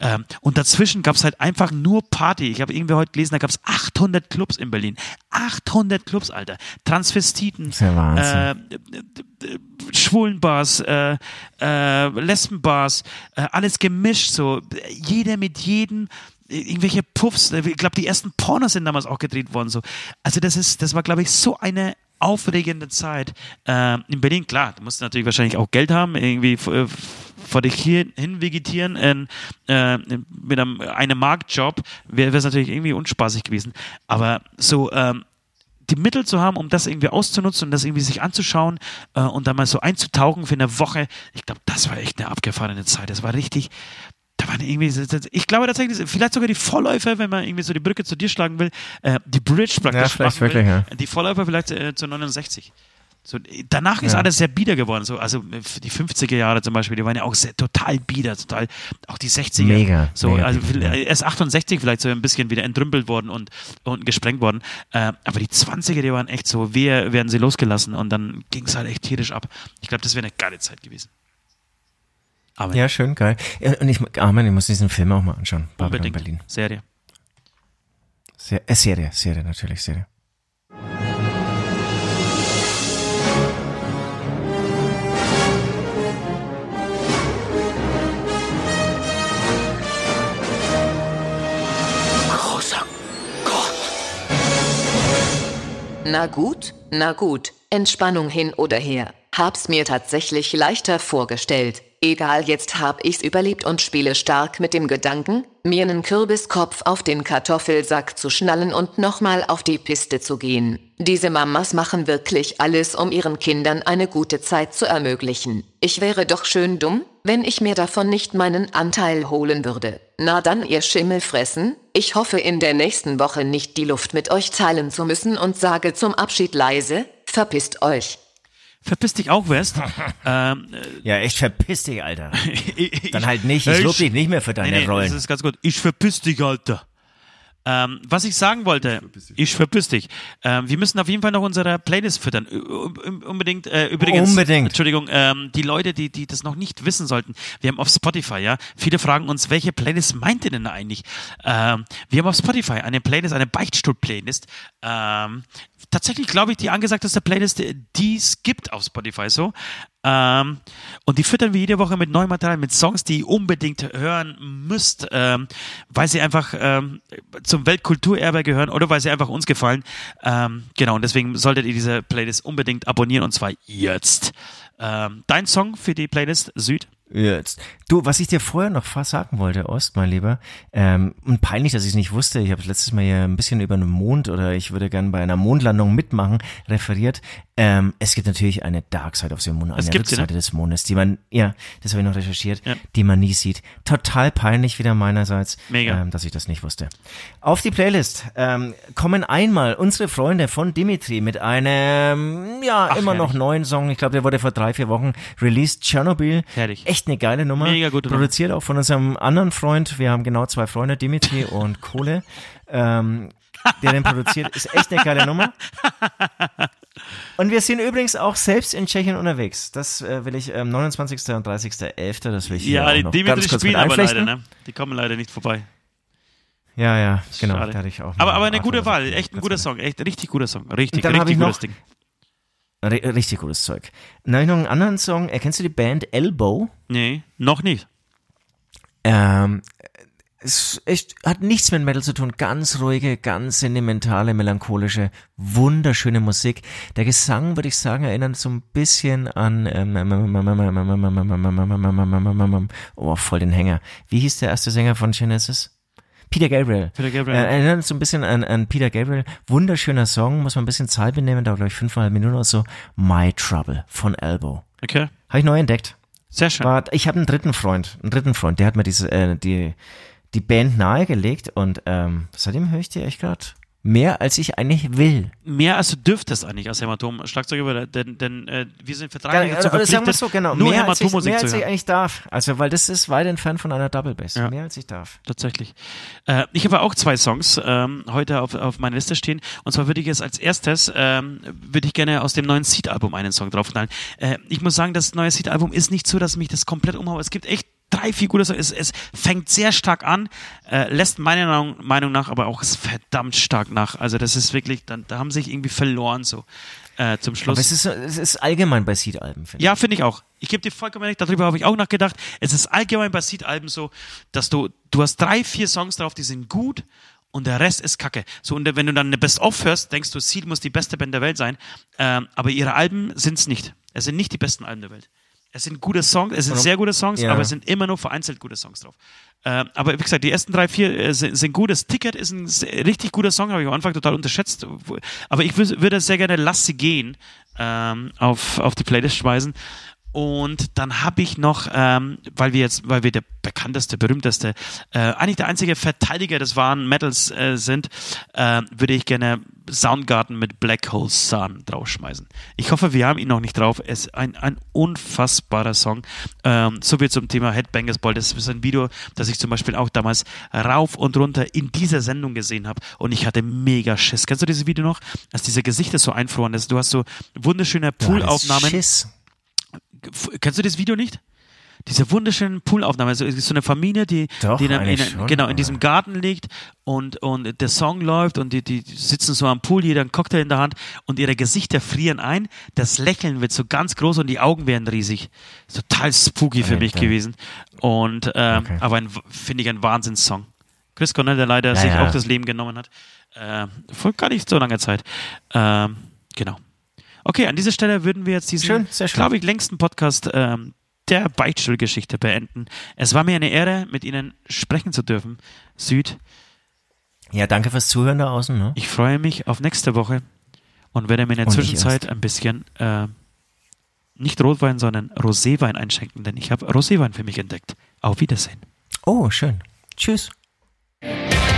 Ähm, und dazwischen gab es halt einfach nur Party. Ich habe irgendwie heute gelesen, da gab es 800 Clubs in Berlin. 800 Clubs, Alter. Transvestiten,
ja Wahnsinn.
äh, Schwulenbars, äh, äh, Lesbenbars, äh, alles gemischt, so jeder mit jedem, irgendwelche Puffs. Ich glaube, die ersten Pornos sind damals auch gedreht worden. So, also das ist, das war, glaube ich, so eine aufregende Zeit. Äh, in Berlin, klar, du musst natürlich wahrscheinlich auch Geld haben, irgendwie äh, vor dich hier hin vegetieren in, äh, mit einem, einem Marktjob wäre es natürlich irgendwie unspaßig gewesen. Aber so ähm, die Mittel zu haben, um das irgendwie auszunutzen und das irgendwie sich anzuschauen äh, und dann mal so einzutauchen für eine Woche, ich glaube, das war echt eine abgefahrene Zeit. Das war richtig, da waren irgendwie, ich glaube tatsächlich, vielleicht sogar die Vorläufer, wenn man irgendwie so die Brücke zu dir schlagen will, äh, die Bridge praktisch
Ja, vielleicht
machen will,
wirklich, ja.
die Vorläufer vielleicht äh, zu 69. So, danach ist
Ja.
alles sehr bieder geworden. So, also äh, die 50er Jahre zum Beispiel, die waren ja auch sehr, total bieder, total, auch die 60er.
Mega,
So,
mega
also erst 68 vielleicht so ein bisschen wieder entrümpelt worden und, und gesprengt worden. Äh, aber die 20er, die waren echt so, wir werden sie losgelassen und dann ging es halt echt tierisch ab. Ich glaube, das wäre eine geile Zeit gewesen. Aber
Ja, schön, geil. Und ich, ah, man, ich muss diesen Film auch mal anschauen. Babylon
unbedingt.
Berlin.
Serie.
Se äh, Serie, Serie, natürlich, Serie.
Großer Gott.
Na gut, na gut, Entspannung hin oder her. Hab's mir tatsächlich leichter vorgestellt. Egal, jetzt hab ich's überlebt und spiele stark mit dem Gedanken, mir nen Kürbiskopf auf den Kartoffelsack zu schnallen und nochmal auf die Piste zu gehen. Diese Mamas machen wirklich alles, um ihren Kindern eine gute Zeit zu ermöglichen. Ich wäre doch schön dumm, wenn ich mir davon nicht meinen Anteil holen würde. Na dann, ihr Schimmel fressen. Ich hoffe in der nächsten Woche nicht die Luft mit euch teilen zu müssen und sage zum Abschied leise, verpisst euch.
Verpiss dich auch, West. ähm,
Ja, echt verpiss dich, Alter.
ich,
Dann halt nicht. Ich lob dich nicht mehr für deine
nee, nee,
Rollen.
Das ist ganz gut. Ich verpiss dich, Alter. Ähm, was ich sagen wollte, ich verpiss dich. Ähm, wir müssen auf jeden Fall noch unsere Playlist füttern. Unbedingt, äh, übrigens.
Unbedingt.
Entschuldigung, ähm, die Leute, die, die das noch nicht wissen sollten, wir haben auf Spotify, ja, viele fragen uns, welche Playlist meint ihr denn eigentlich? Ähm, wir haben auf Spotify eine Playlist, eine Beichtstuhl-Playlist. Ähm, tatsächlich glaube ich, die angesagteste Playlist, die es gibt auf Spotify so. Ähm, und die füttern wir jede Woche mit neuem Material, mit Songs, die ihr unbedingt hören müsst, ähm, weil sie einfach ähm, zum Weltkulturerbe gehören oder weil sie einfach uns gefallen. Ähm, genau, und deswegen solltet ihr diese Playlist unbedingt abonnieren und zwar jetzt. Ähm, dein Song für die Playlist Süd?
Jetzt. Du, was ich dir vorher noch fast sagen wollte, Ost, mein Lieber, ähm, und peinlich, dass ich es nicht wusste, ich habe letztes Mal hier ein bisschen über den Mond oder ich würde gern bei einer Mondlandung mitmachen, referiert. Ähm, es gibt natürlich eine Dark Side of the Moon, eine Rückseite des Mondes, die man, ja, das habe ich noch recherchiert,
Ja.
die man nie sieht. Total peinlich wieder meinerseits,
Mega.
Ähm, dass ich das nicht wusste. Auf die Playlist ähm, kommen einmal unsere Freunde von Dimitri mit einem, ja, immer noch
herrlich.
neuen Song. Ich glaube, der wurde vor drei, vier Wochen released. Tschernobyl.
Herrlich.
Echt eine geile Nummer.
Mega gute Nummer.
Produziert auch von unserem anderen Freund. Wir haben genau zwei Freunde, Dimitri und Kohle. Ähm, der den produziert, ist echt eine geile Nummer. Und wir sind übrigens auch selbst in Tschechien unterwegs. Das äh, will ich ähm, 29. und 30.11. Das will ich
Ja,
auch
die
noch
Dimitri spielen aber leider, ne? Die kommen leider nicht vorbei.
Ja, ja, genau.
Schade.
Da hatte ich auch
aber, aber eine gute Wahl,
gesagt,
echt ein guter
gerne.
Song, echt richtig guter Song. Richtig, richtig
ich
gutes Ding.
Ri- Richtig gutes Zeug. Dann habe ich noch einen anderen Song. Erkennst du die Band Elbow?
Nee, noch nicht.
Ähm, es echt, hat nichts mit Metal zu tun. Ganz ruhige, ganz sentimentale, melancholische, wunderschöne Musik. Der Gesang, würde ich sagen, erinnert so ein bisschen an ähm, oh, voll den Hänger. Wie hieß der erste Sänger von Genesis? Peter Gabriel.
Peter Gabriel.
Äh, erinnert so ein bisschen an, an Peter Gabriel. Wunderschöner Song, muss man ein bisschen Zeit benehmen, dauert glaube ich fünfeinhalb Minuten oder so. My Trouble von Elbow.
Okay,
Habe ich neu entdeckt.
sehr schön.
War, ich habe einen dritten Freund, einen dritten Freund, der hat mir diese, äh, die, die Band nahegelegt und ähm, seitdem höre ich die echt gerade mehr, als ich eigentlich will.
Mehr als du dürftest eigentlich als Hämatom Schlagzeuger, denn, denn äh, wir sind vertraglich
Oder,
dazu verpflichtet,
so, genau,
nur
mehr, als ich, mehr als ich eigentlich darf. Also, weil das ist weit entfernt von einer Double Bass.
Ja.
Mehr als ich darf.
Tatsächlich. Äh, ich habe auch zwei Songs ähm, heute auf, auf meiner Liste stehen. Und zwar würde ich jetzt als erstes, ähm, würde ich gerne aus dem neuen Seed-Album einen Song draufknallen. Äh, ich muss sagen, das neue Seed-Album ist nicht so, dass mich das komplett umhaut. Es gibt echt drei, vier gute Songs. Es, es fängt sehr stark an, äh, lässt meiner Meinung- nach aber auch verdammt stark nach. Also das ist wirklich, dann, da haben sie sich irgendwie verloren so äh, zum Schluss.
Aber es ist, es ist allgemein bei Seed-Alben, finde
Ja, finde ich auch. Ich gebe dir vollkommen recht, darüber habe ich auch nachgedacht. Es ist allgemein bei Seed-Alben so, dass du, du hast drei, vier Songs drauf, die sind gut und der Rest ist kacke. So, und wenn du dann eine Best-of hörst, denkst du, Seed muss die beste Band der Welt sein. Ähm, aber ihre Alben sind es nicht. Es sind nicht die besten Alben der Welt. Es sind gute Songs, es sind sehr gute Songs,
Ja.
aber es sind immer nur vereinzelt gute Songs drauf. Ähm, aber wie gesagt, die ersten drei, vier äh, sind, sind gut. Das Ticket ist ein richtig guter Song, habe ich am Anfang total unterschätzt. Aber ich wü- würde sehr gerne Lass sie gehen ähm, auf, auf die Playlist schmeißen. Und dann habe ich noch, ähm, weil wir jetzt, weil wir der bekannteste, berühmteste, äh, eigentlich der einzige Verteidiger des wahren Metals äh, sind, äh, würde ich gerne Soundgarden mit Black Hole Sun draufschmeißen. Ich hoffe, wir haben ihn noch nicht drauf. Es ist ein, ein unfassbarer Song. Ähm, so viel zum Thema Headbangers Ball. Das ist ein Video, das ich zum Beispiel auch damals rauf und runter in dieser Sendung gesehen habe. Und ich hatte mega Schiss. Kennst du dieses Video noch? Als diese Gesichter so einfroren ist. Du hast so wunderschöne Poolaufnahmen.
Schiss.
Kennst du das Video nicht? Diese wunderschönen Poolaufnahmen. Also es ist so eine Familie, die,
Doch,
die in, einem- in,
schon,
genau in diesem Garten liegt und, und der Song läuft und die, die sitzen so am Pool, jeder einen Cocktail in der Hand und ihre Gesichter frieren ein. Das Lächeln wird so ganz groß und die Augen werden riesig. Total spooky für mich gewesen. Und ähm,
Okay.
aber finde ich ein Wahnsinnssong. Chris Cornell, der leider
Ja,
sich
ja.
auch das Leben genommen hat. Äh, vor gar nicht so langer Zeit. Ähm, genau. Okay, an dieser Stelle würden wir jetzt diesen,
Schön, sehr schön.
glaube ich, längsten Podcast ähm, der Beichtstuhlgeschichte beenden. Es war mir eine Ehre, mit Ihnen sprechen zu dürfen. Süd,
Ja, danke fürs Zuhören da außen. Ne?
ich freue mich auf nächste Woche und werde mir in der
Und
Zwischenzeit ein bisschen äh, nicht Rotwein, sondern Roséwein einschenken, denn ich habe Roséwein für mich entdeckt. Auf Wiedersehen.
Oh, schön. Tschüss.